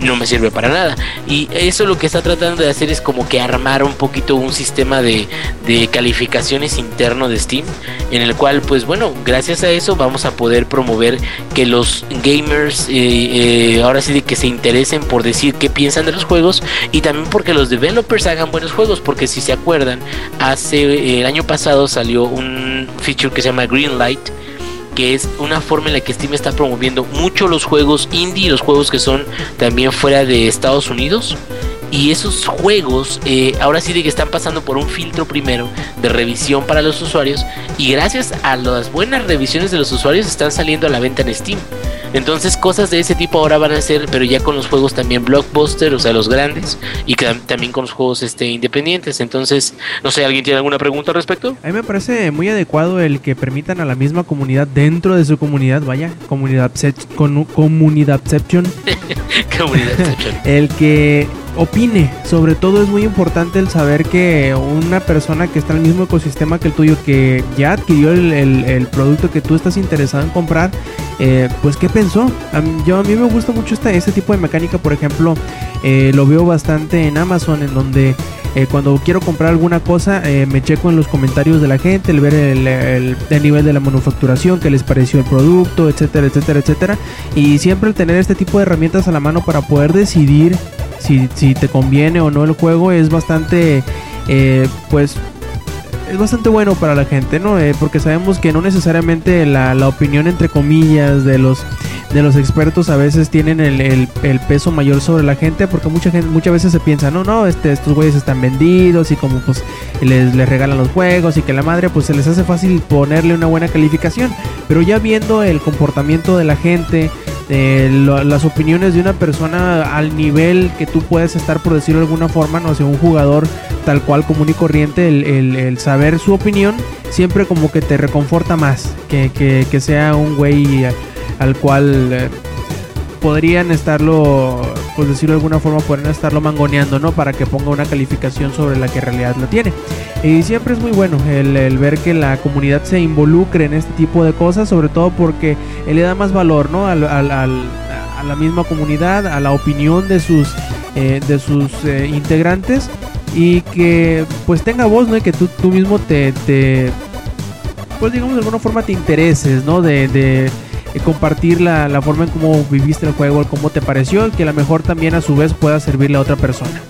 no me sirve para nada. Y eso lo que está tratando de hacer es como que armar un poquito un sistema de, de calificaciones interno de Steam, en el cual, pues bueno, gracias a eso vamos a poder promover que los gamers eh, eh, ahora sí de que se interesen por decir qué piensan de los juegos y también porque los developers hagan buenos juegos porque si se acuerdan hace el año pasado salió un feature que se llama Greenlight que es una forma en la que Steam está promoviendo mucho los juegos indie los juegos que son también fuera de Estados Unidos y esos juegos eh, ahora sí de que están pasando por un filtro primero de revisión para los usuarios y gracias a las buenas revisiones de los usuarios están saliendo a la venta en Steam. Entonces cosas de ese tipo ahora van a ser, pero ya con los juegos también blockbuster, o sea, los grandes, y que, también con los juegos este, independientes. Entonces, no sé, ¿alguien tiene alguna pregunta al respecto? A mí me parece muy adecuado el que permitan a la misma comunidad dentro de su comunidad, vaya, comunidad con, comunidadception. comunidadception. el que opine. Sobre todo es muy importante el saber que una persona que está en el mismo ecosistema que el tuyo, que ya adquirió el, producto que tú estás interesado en comprar, eh, pues qué pensó. A mí, yo a mí me gusta mucho este, tipo de mecánica, por ejemplo, eh, lo veo bastante en Amazon, en donde eh, cuando quiero comprar alguna cosa, eh, me checo en los comentarios de la gente, el ver el, el, el, nivel de la manufacturación, qué les pareció el producto, etcétera, etcétera, etcétera. Y siempre el tener este tipo de herramientas a la mano para poder decidir si, si te conviene o no el juego es bastante, eh, pues, es bastante bueno para la gente, ¿no? Eh, porque sabemos que no necesariamente la, la, opinión, entre comillas, de los de los expertos a veces tienen el, el, el, peso mayor sobre la gente porque mucha gente muchas veces se piensa no no este estos güeyes están vendidos y como pues les, les regalan los juegos y que la madre pues se les hace fácil ponerle una buena calificación pero ya viendo el comportamiento de la gente eh, lo, las opiniones de una persona al nivel que tú puedes estar por decirlo de alguna forma no sé un jugador tal cual común y corriente, el, el- el saber su opinión siempre como que te reconforta más que, que- que sea un güey al cual eh, podrían estarlo, pues decirlo de alguna forma, podrían estarlo mangoneando, ¿no? Para que ponga una calificación sobre la que en realidad la tiene. Y siempre es muy bueno el, el ver que la comunidad se involucre en este tipo de cosas, sobre todo porque él le da más valor, ¿no? Al, al- al- a la misma comunidad, a la opinión de sus, eh, de sus eh, integrantes y que pues tenga voz, ¿no? Y que tú, tú mismo te, te, pues digamos de alguna forma te intereses, ¿no? De, de, compartir la, la forma en cómo viviste el juego, cómo te pareció, y que a lo mejor también a su vez pueda servirle a otra persona.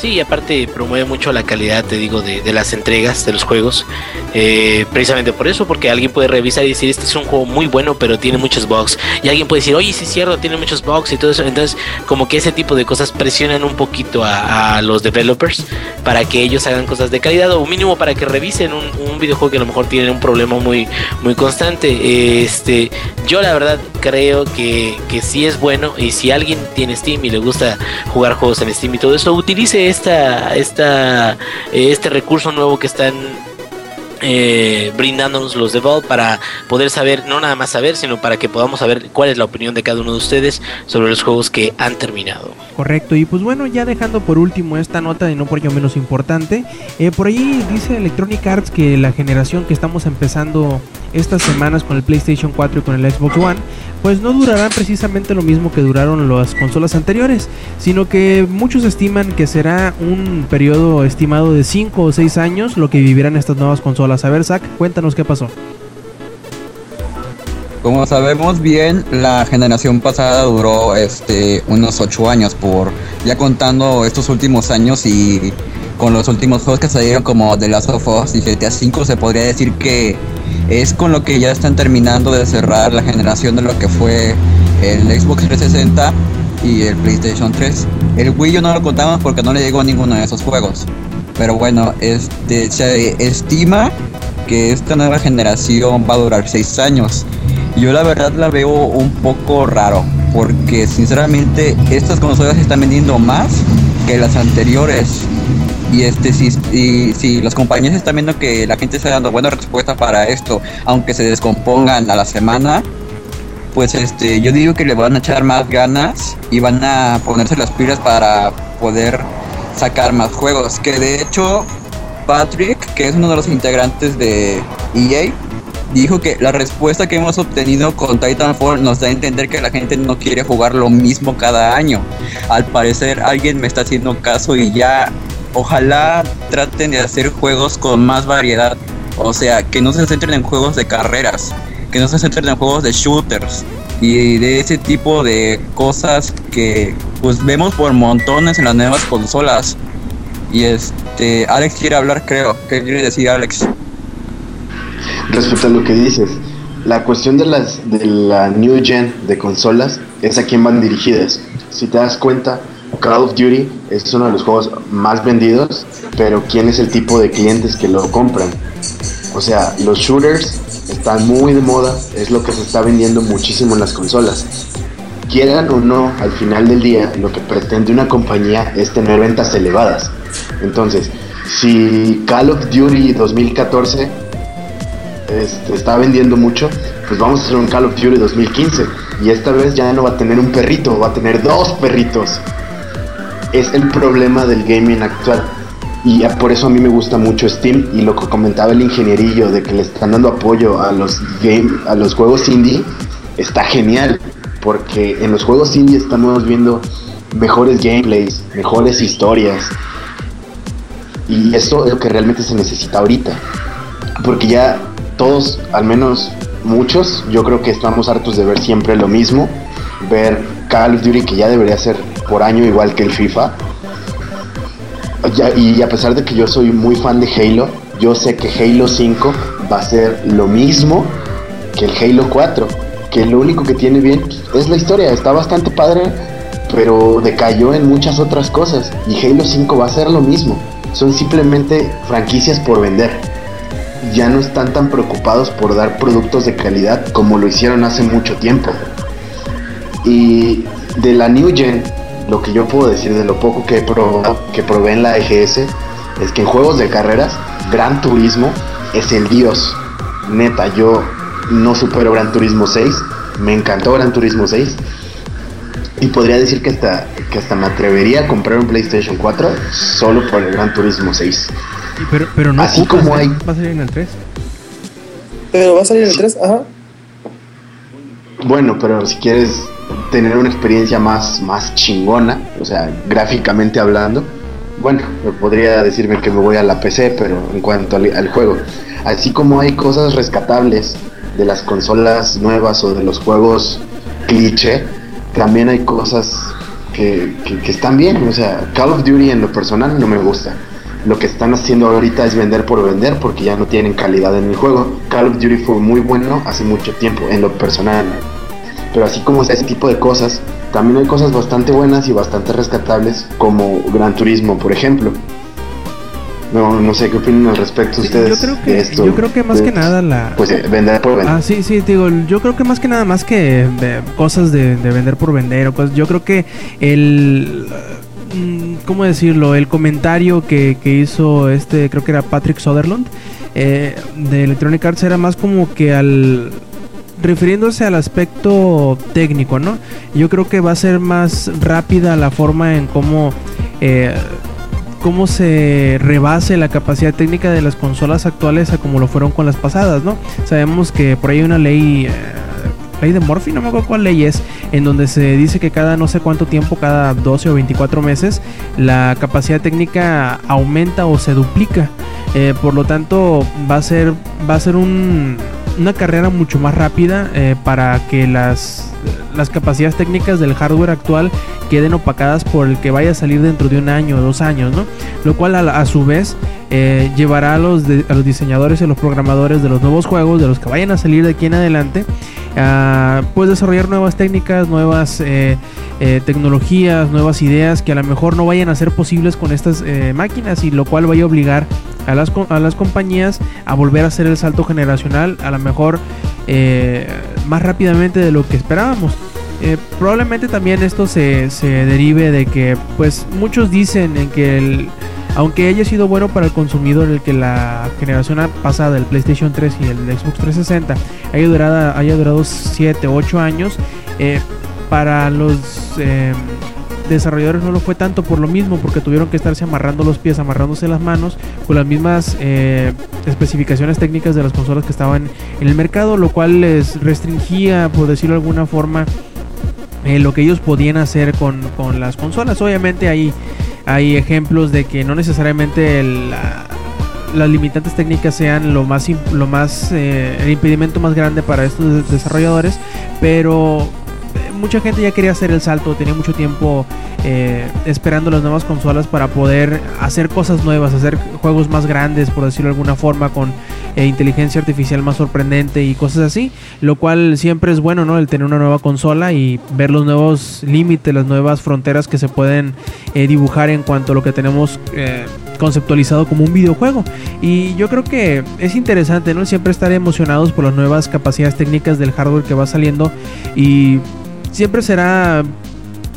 Sí, y aparte promueve mucho la calidad, te digo, de, de las entregas de los juegos. Eh, precisamente por eso, porque alguien puede revisar y decir, este es un juego muy bueno, pero tiene muchos bugs. Y alguien puede decir, oye, sí es cierto, tiene muchos bugs y todo eso. Entonces, como que ese tipo de cosas presionan un poquito a, los developers para que ellos hagan cosas de calidad o mínimo para que revisen un, un videojuego que a lo mejor tiene un problema muy, muy constante. Este, yo la verdad creo que, que sí es bueno y si alguien tiene Steam y le gusta jugar juegos en Steam y todo eso, utilice esta, esta, eh, este recurso nuevo que están eh, brindándonos los de Valve para poder saber, no nada más saber, sino para que podamos saber cuál es la opinión de cada uno de ustedes sobre los juegos que han terminado. Correcto, y pues bueno, ya dejando por último esta nota y no por ello menos importante, eh, por ahí dice Electronic Arts que la generación que estamos empezando estas semanas con el PlayStation 4 y con el Xbox One, pues no durarán precisamente lo mismo que duraron las consolas anteriores, sino que muchos estiman que será un periodo estimado de 5 o 6 años lo que vivirán estas nuevas consolas. A ver, Zach, cuéntanos qué pasó. Como sabemos bien, la generación pasada duró este unos 8 años por ya contando estos últimos años y con los últimos juegos que salieron como The Last of Us y GTA V se podría decir que es con lo que ya están terminando de cerrar la generación de lo que fue el Xbox 360 y el PlayStation 3. El Wii U no lo contamos porque no le llegó ninguno de esos juegos. Pero bueno, este se estima que esta nueva generación va a durar 6 años. Yo la verdad la veo un poco raro, porque sinceramente estas consolas están vendiendo más que las anteriores. Y este si, si las compañías están viendo que la gente está dando buena respuesta para esto, aunque se descompongan a la semana, pues este yo digo que le van a echar más ganas y van a ponerse las pilas para poder sacar más juegos. Que de hecho Patrick, que es uno de los integrantes de EA, dijo que la respuesta que hemos obtenido con Titanfall nos da a entender que la gente no quiere jugar lo mismo cada año. Al parecer alguien me está haciendo caso y ya ojalá traten de hacer juegos con más variedad. O sea, que no se centren en juegos de carreras, que no se centren en juegos de shooters y de ese tipo de cosas que pues vemos por montones en las nuevas consolas. Y este, Alex quiere hablar, creo. ¿Qué quiere decir Alex? Respecto a lo que dices, la cuestión de las de la new gen de consolas es a quién van dirigidas. Si te das cuenta, Call of Duty es uno de los juegos más vendidos, pero ¿quién es el tipo de clientes que lo compran? O sea, los shooters están muy de moda, es lo que se está vendiendo muchísimo en las consolas. Quieran o no, al final del día, lo que pretende una compañía es tener ventas elevadas. Entonces, si Call of Duty 2014 este, está vendiendo mucho, pues vamos a hacer un Call of Duty 2015. Y esta vez ya no va a tener un perrito, va a tener dos perritos. Es el problema del gaming actual. Y por eso a mí me gusta mucho Steam y lo que comentaba el ingenierillo de que le están dando apoyo a los game, a los juegos indie, está genial. Porque en los juegos indie estamos viendo mejores gameplays, mejores historias. Y esto es lo que realmente se necesita ahorita. Porque ya todos, al menos muchos, yo creo que estamos hartos de ver siempre lo mismo. Ver Call of Duty que ya debería ser por año igual que el FIFA. Y a pesar de que yo soy muy fan de Halo, yo sé que Halo 5 va a ser lo mismo que el Halo 4. Que lo único que tiene bien es la historia, está bastante padre, pero decayó en muchas otras cosas. Y Halo 5 va a ser lo mismo. Son simplemente franquicias por vender ya no están tan preocupados por dar productos de calidad como lo hicieron hace mucho tiempo. Y de la New Gen, lo que yo puedo decir de lo poco que, he probado, que probé en la EGS es que en juegos de carreras, Gran Turismo es el dios. Neta, yo no supero Gran Turismo 6. Me encantó Gran Turismo 6. Y podría decir que hasta, que hasta me atrevería a comprar un PlayStation 4 solo por el Gran Turismo 6. Y Pero, pero no Así como hay- Va a salir en el 3. Pero va a salir el 3, ajá. Bueno, pero si quieres tener una experiencia más, más chingona, o sea, gráficamente hablando, bueno, podría decirme que me voy a la PC, pero en cuanto al, juego, así como hay cosas rescatables de las consolas nuevas o de los juegos cliché, también hay cosas que, que- que están bien, o sea, Call of Duty en lo personal no me gusta. Lo que están haciendo ahorita es vender por vender porque ya no tienen calidad en el juego. Call of Duty fue muy bueno hace mucho tiempo, en lo personal. Pero así como ese tipo de cosas, también hay cosas bastante buenas y bastante rescatables, como Gran Turismo, por ejemplo. No, no sé qué opinan al respecto ustedes Yo creo de que, esto. yo creo que más de- que nada la... Pues eh, vender por vender. Ah, sí, sí, digo, yo creo que más que nada, más que eh, cosas de, de vender por vender o cosas, yo creo que el... mm, ¿Cómo decirlo? El comentario que, que hizo este, creo que era Patrick Sutherland, eh, de Electronic Arts era más como que al... refiriéndose al aspecto técnico, ¿no? Yo creo que va a ser más rápida la forma en cómo... eh, cómo se rebase la capacidad técnica de las consolas actuales a como lo fueron con las pasadas, ¿no? Sabemos que por ahí hay una ley, eh, ley de Morphy, no me acuerdo cuál ley es, en donde se dice que cada no sé cuánto tiempo, cada 12 o 24 meses, la capacidad técnica aumenta o se duplica. Eh, por lo tanto, va a ser, va a ser un- una carrera mucho más rápida eh, para que las, las capacidades técnicas del hardware actual queden opacadas por el que vaya a salir dentro de un año o dos años, ¿no? Lo cual a, a su vez eh, llevará a los, de- a los diseñadores y a los programadores de los nuevos juegos, de los que vayan a salir de aquí en adelante, a pues desarrollar nuevas técnicas, nuevas eh, eh, tecnologías, nuevas ideas que a lo mejor no vayan a ser posibles con estas máquinas y lo cual vaya a obligar a las, a las compañías a volver a hacer el salto generacional a lo mejor eh, más rápidamente de lo que esperábamos. Eh, probablemente también esto se, se derive de que pues muchos dicen en que el, aunque haya sido bueno para el consumidor el que la generación pasada del PlayStation 3 y el Xbox 360 haya durado, haya durado 7, 8 años, eh, para los desarrolladores no lo fue tanto por lo mismo, porque tuvieron que estarse amarrando los pies, amarrándose las manos con las mismas eh, especificaciones técnicas de las consolas que estaban en el mercado, lo cual les restringía, por decirlo de alguna forma, eh, lo que ellos podían hacer con, con las consolas. Obviamente hay, hay ejemplos de que no necesariamente las limitantes técnicas sean lo más, lo más eh, el impedimento más grande para estos de- desarrolladores, pero mucha gente ya quería hacer el salto, tenía mucho tiempo eh, esperando las nuevas consolas para poder hacer cosas nuevas, hacer juegos más grandes, por decirlo de alguna forma, con eh, inteligencia artificial más sorprendente y cosas así, lo cual siempre es bueno, ¿no? El tener una nueva consola y ver los nuevos límites, las nuevas fronteras que se pueden eh, dibujar en cuanto a lo que tenemos conceptualizado como un videojuego. Y yo creo que es interesante, ¿no? Siempre estar emocionados por las nuevas capacidades técnicas del hardware que va saliendo y siempre será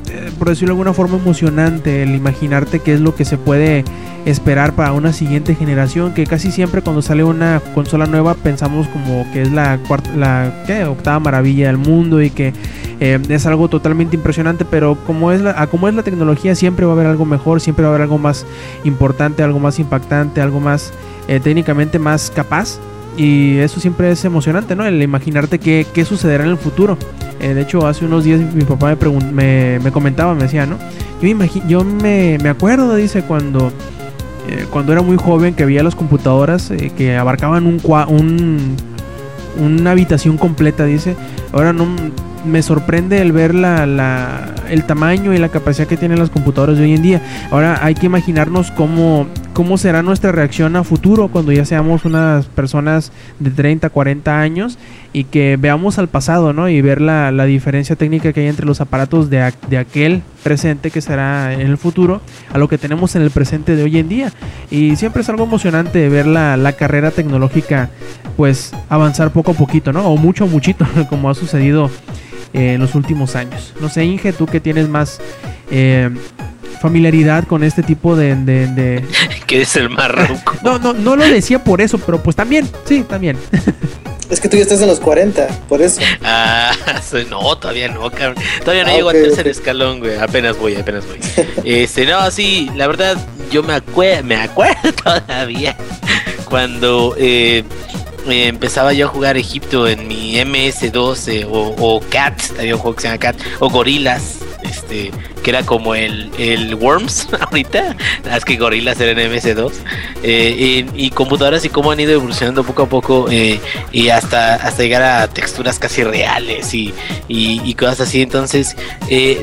eh, por decirlo de alguna forma emocionante el imaginarte qué es lo que se puede esperar para una siguiente generación que casi siempre cuando sale una consola nueva pensamos como que es la cuarta la octava maravilla del mundo y que eh, es algo totalmente impresionante pero como es la como es la tecnología siempre va a haber algo mejor siempre va a haber algo más importante algo más impactante algo más eh, técnicamente más capaz y eso siempre es emocionante no el imaginarte qué, qué sucederá en el futuro eh, de hecho, hace unos días mi papá me, me, me comentaba, me decía, ¿no? Yo, me imagi- yo me, me acuerdo, dice, cuando, eh, cuando era muy joven que veía las computadoras eh, que abarcaban un, un una habitación completa, dice. Ahora no me sorprende el ver la, la- el tamaño y la capacidad que tienen las computadoras de hoy en día. Ahora hay que imaginarnos cómo, cómo será nuestra reacción a futuro cuando ya seamos unas personas de 30, 40 años y que veamos al pasado, ¿no? Y ver la, la diferencia técnica que hay entre los aparatos de, de aquel presente que será en el futuro a lo que tenemos en el presente de hoy en día. Y siempre es algo emocionante ver la, la carrera tecnológica pues avanzar poco a poquito, ¿no? O mucho, muchito, como ha sucedido eh, en los últimos años. No sé, Inge, tú que tienes más eh, familiaridad con este tipo de... de- de- que es el marruco. No, no, no lo decía por eso, pero pues también, sí, también. Es que tú ya estás en los 40, por eso. Ah, no, todavía no, cabrón. Todavía no Ah, llego ok, al tercer escalón, güey. Apenas voy, apenas voy. Este, no, sí, la verdad, yo me acuerdo, me acuerdo todavía cuando eh, eh, empezaba yo a jugar Egipto en mi MS12 o, o Cat, había un juego que se llama Cat, o Gorilas, este, que era como el, el Worms ahorita, es que Gorilas era en MS2, eh, y, computadoras y cómo han ido evolucionando poco a poco eh, y hasta, hasta llegar a texturas casi reales y, y, cosas así, entonces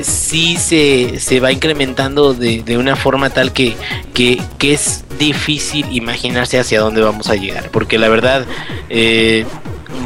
sí se, se va incrementando de, de una forma tal que, que, que es difícil imaginarse hacia dónde vamos a llegar, porque la verdad... Eh,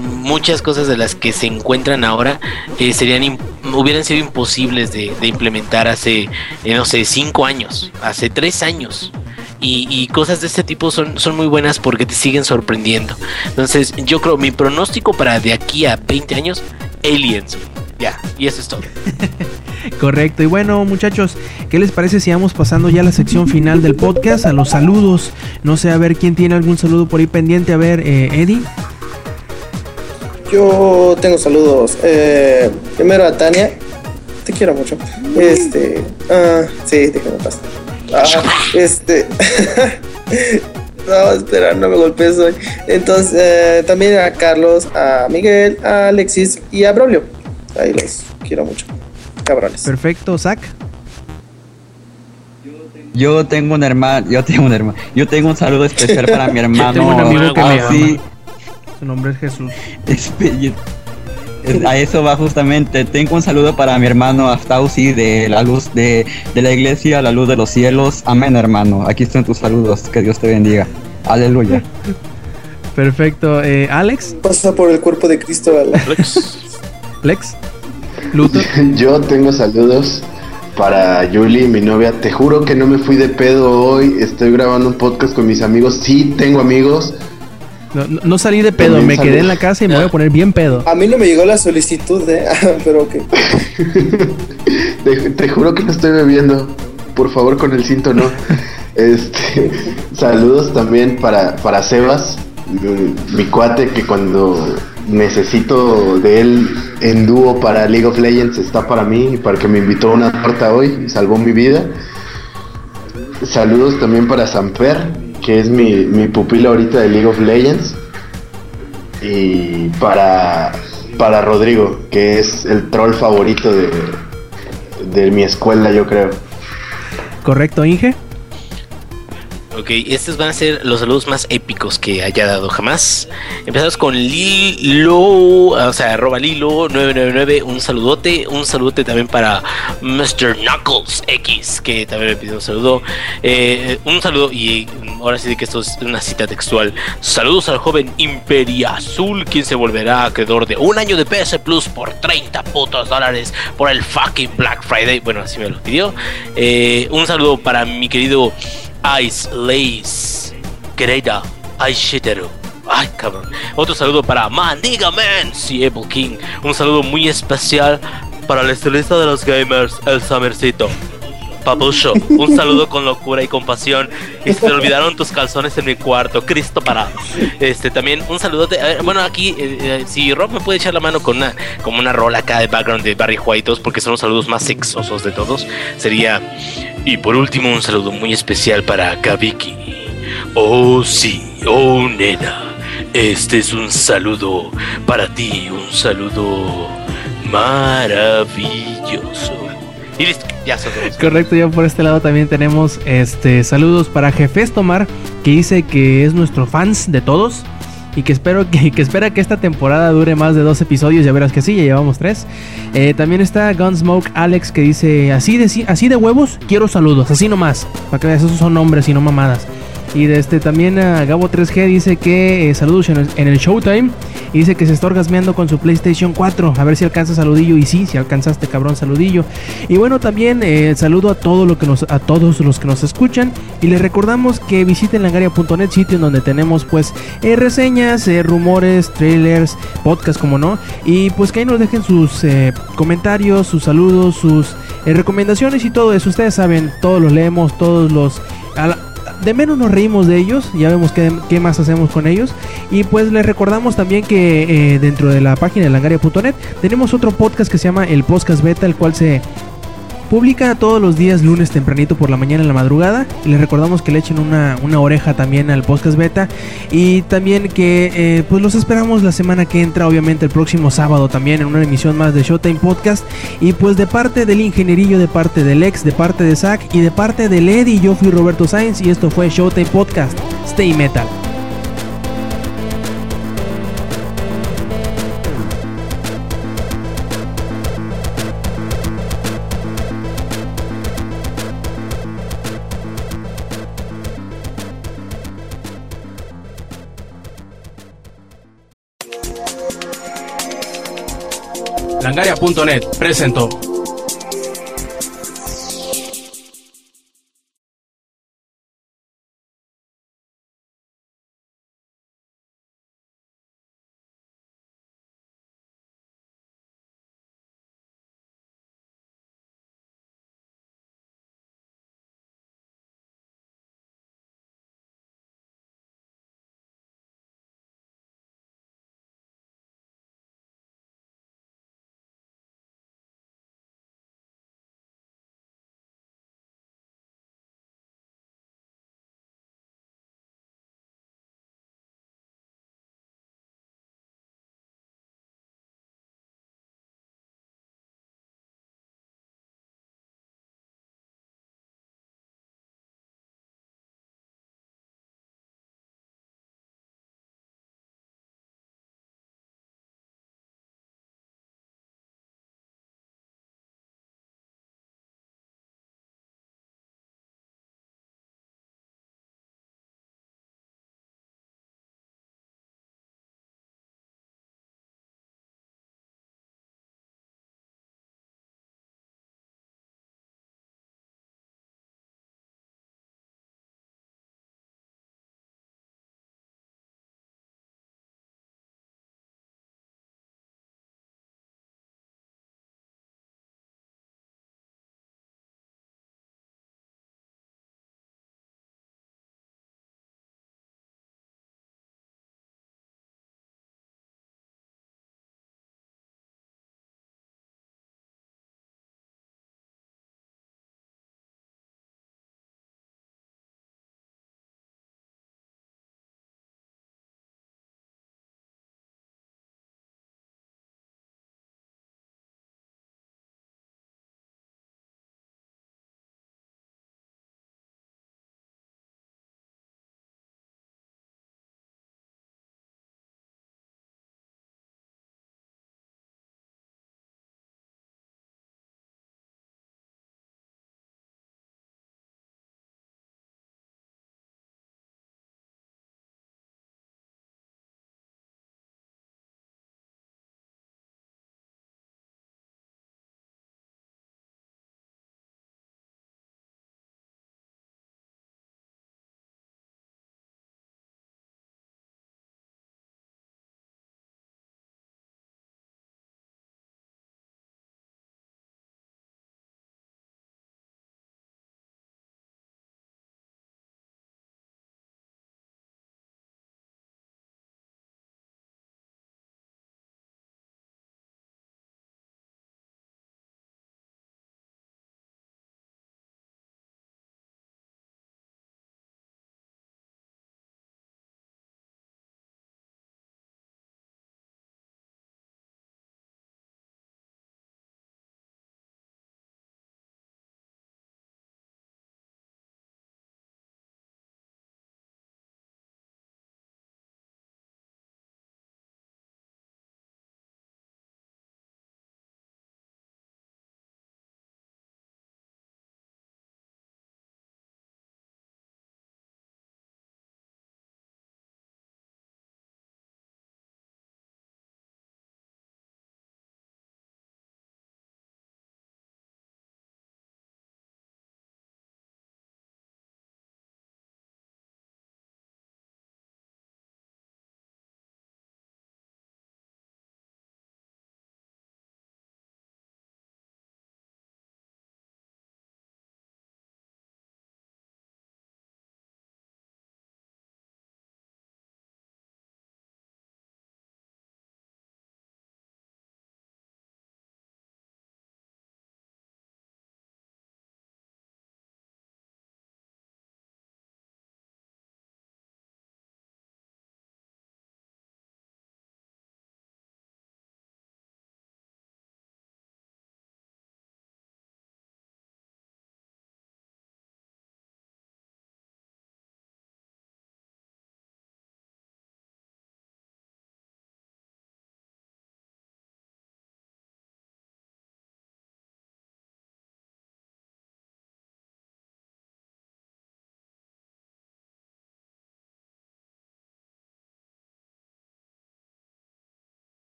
muchas cosas de las que se encuentran ahora eh, serían hubieran sido imposibles de, de implementar hace eh, no sé cinco años hace tres años. Y, y cosas de este tipo son, son muy buenas porque te siguen sorprendiendo. Entonces yo creo mi pronóstico para de aquí a 20 años aliens ya y eso es todo Correcto. Y bueno, muchachos, ¿qué les parece si vamos pasando ya a la sección final del podcast? A los saludos. No sé, a ver quién tiene algún saludo por ahí pendiente. A ver, eh, Eddie. Yo tengo saludos. Eh, primero a Tania. Te quiero mucho. Este. Ah, sí, déjame pasar. Ah, este. no, espera, no me golpees hoy. Entonces, eh, también a Carlos, a Miguel, a Alexis y a Braulio. Ahí los quiero mucho. Cabrones. Perfecto, Zach. Yo tengo un hermano, yo tengo un hermano, yo tengo un saludo especial para mi hermano. tengo un amigo que me Fauci. Su nombre es Jesús. A eso va justamente. Tengo un saludo para mi hermano Aftausi de la luz de, de la iglesia, la luz de los cielos. Amén, hermano. Aquí están tus saludos. Que Dios te bendiga. Aleluya. Perfecto. Eh, Alex, Pasa por el cuerpo de Cristo a la- Lex, Yo tengo saludos para Julie, mi novia. Te juro que no me fui de pedo hoy. Estoy grabando un podcast con mis amigos. Sí, tengo amigos. No, no- no salí de pedo, También me quedé en la casa y me voy a poner bien pedo. A mí no me llegó la solicitud, ¿eh? Pero que. Te, te juro que no estoy bebiendo. Por favor, con el cinto no. Este, saludos también para, para Sebas, mi, mi cuate que cuando necesito de él en dúo para League of Legends está para mí y para que me invitó a una torta hoy salvó mi vida. Saludos también para Samper, que es mi, mi pupila ahorita de League of Legends. Y para, para Rodrigo, que es el troll favorito de, de mi escuela, yo creo. Correcto, Inge. Ok, estos van a ser los saludos más épicos que haya dado jamás. Empezamos con Lilo, o sea, arroba Lilo999, un saludote. Un saludote también para Mr. Knuckles X, que también me pidió un saludo. Eh, un saludo, y ahora sí que esto es una cita textual. Saludos al joven Imperia Azul, quien se volverá acreedor de un año de PS Plus por 30 putos dólares por el fucking Black Friday. Bueno, así me lo pidió. Eh, un saludo para mi querido Ice Lace, querida Ice Shiteru. Ay, cabrón. Otro saludo para Mandiga Man, Siebel King. Un saludo muy especial para el estilista de los gamers, el Samercito. Papucho, un saludo con locura y compasión. Y se te olvidaron tus calzones en mi cuarto, Cristo parado. Este, también un saludo. bueno, aquí, eh, eh, si Rob me puede echar la mano con una, como una rola acá de background de Barry White, porque son los saludos más sexosos de todos, sería. Y por último, un saludo muy especial para Kabiki. Oh, sí, oh, nena. Este es un saludo para ti, un saludo maravilloso. Y ya. Correcto, ya por este lado también tenemos este saludos para Jefes Tomar, que dice que es nuestro fans de todos. Y que espero que, que espera que esta temporada dure más de dos episodios. Ya verás que sí, ya llevamos tres. Eh, también está Gunsmoke Alex que dice así de así de huevos, quiero saludos, así nomás. Para que veas, esos son nombres y no mamadas. Y este también a Gabo 3G dice que eh, saludos en el, Showtime. Y dice que se está orgasmeando con su PlayStation 4. A ver si alcanza saludillo. Y sí, si alcanzaste, cabrón, saludillo. Y bueno, también eh, saludo a, todo lo que nos, a todos los que nos escuchan. Y les recordamos que visiten langaria.net, sitio en donde tenemos pues eh, reseñas, rumores, trailers, podcast como no. Y pues que ahí nos dejen sus comentarios, sus saludos, sus recomendaciones y todo eso. Ustedes saben, todos los leemos, todos los... de menos nos reímos de ellos, ya vemos qué, qué más hacemos con ellos. Y pues les recordamos también que eh, dentro de la página de langaria.net tenemos otro podcast que se llama El Podcast Beta, el cual se publica todos los días lunes tempranito por la mañana en la madrugada. Y les recordamos que le echen una, una oreja también al podcast beta. Y también que eh, pues los esperamos la semana que entra, obviamente el próximo sábado también en una emisión más de Showtime Podcast. Y pues de parte del ingenierillo, de parte del ex, de parte de Zach y de parte del Eddie, yo fui Roberto Sainz y esto fue Showtime Podcast. Stay Metal. Langaria.net presentó.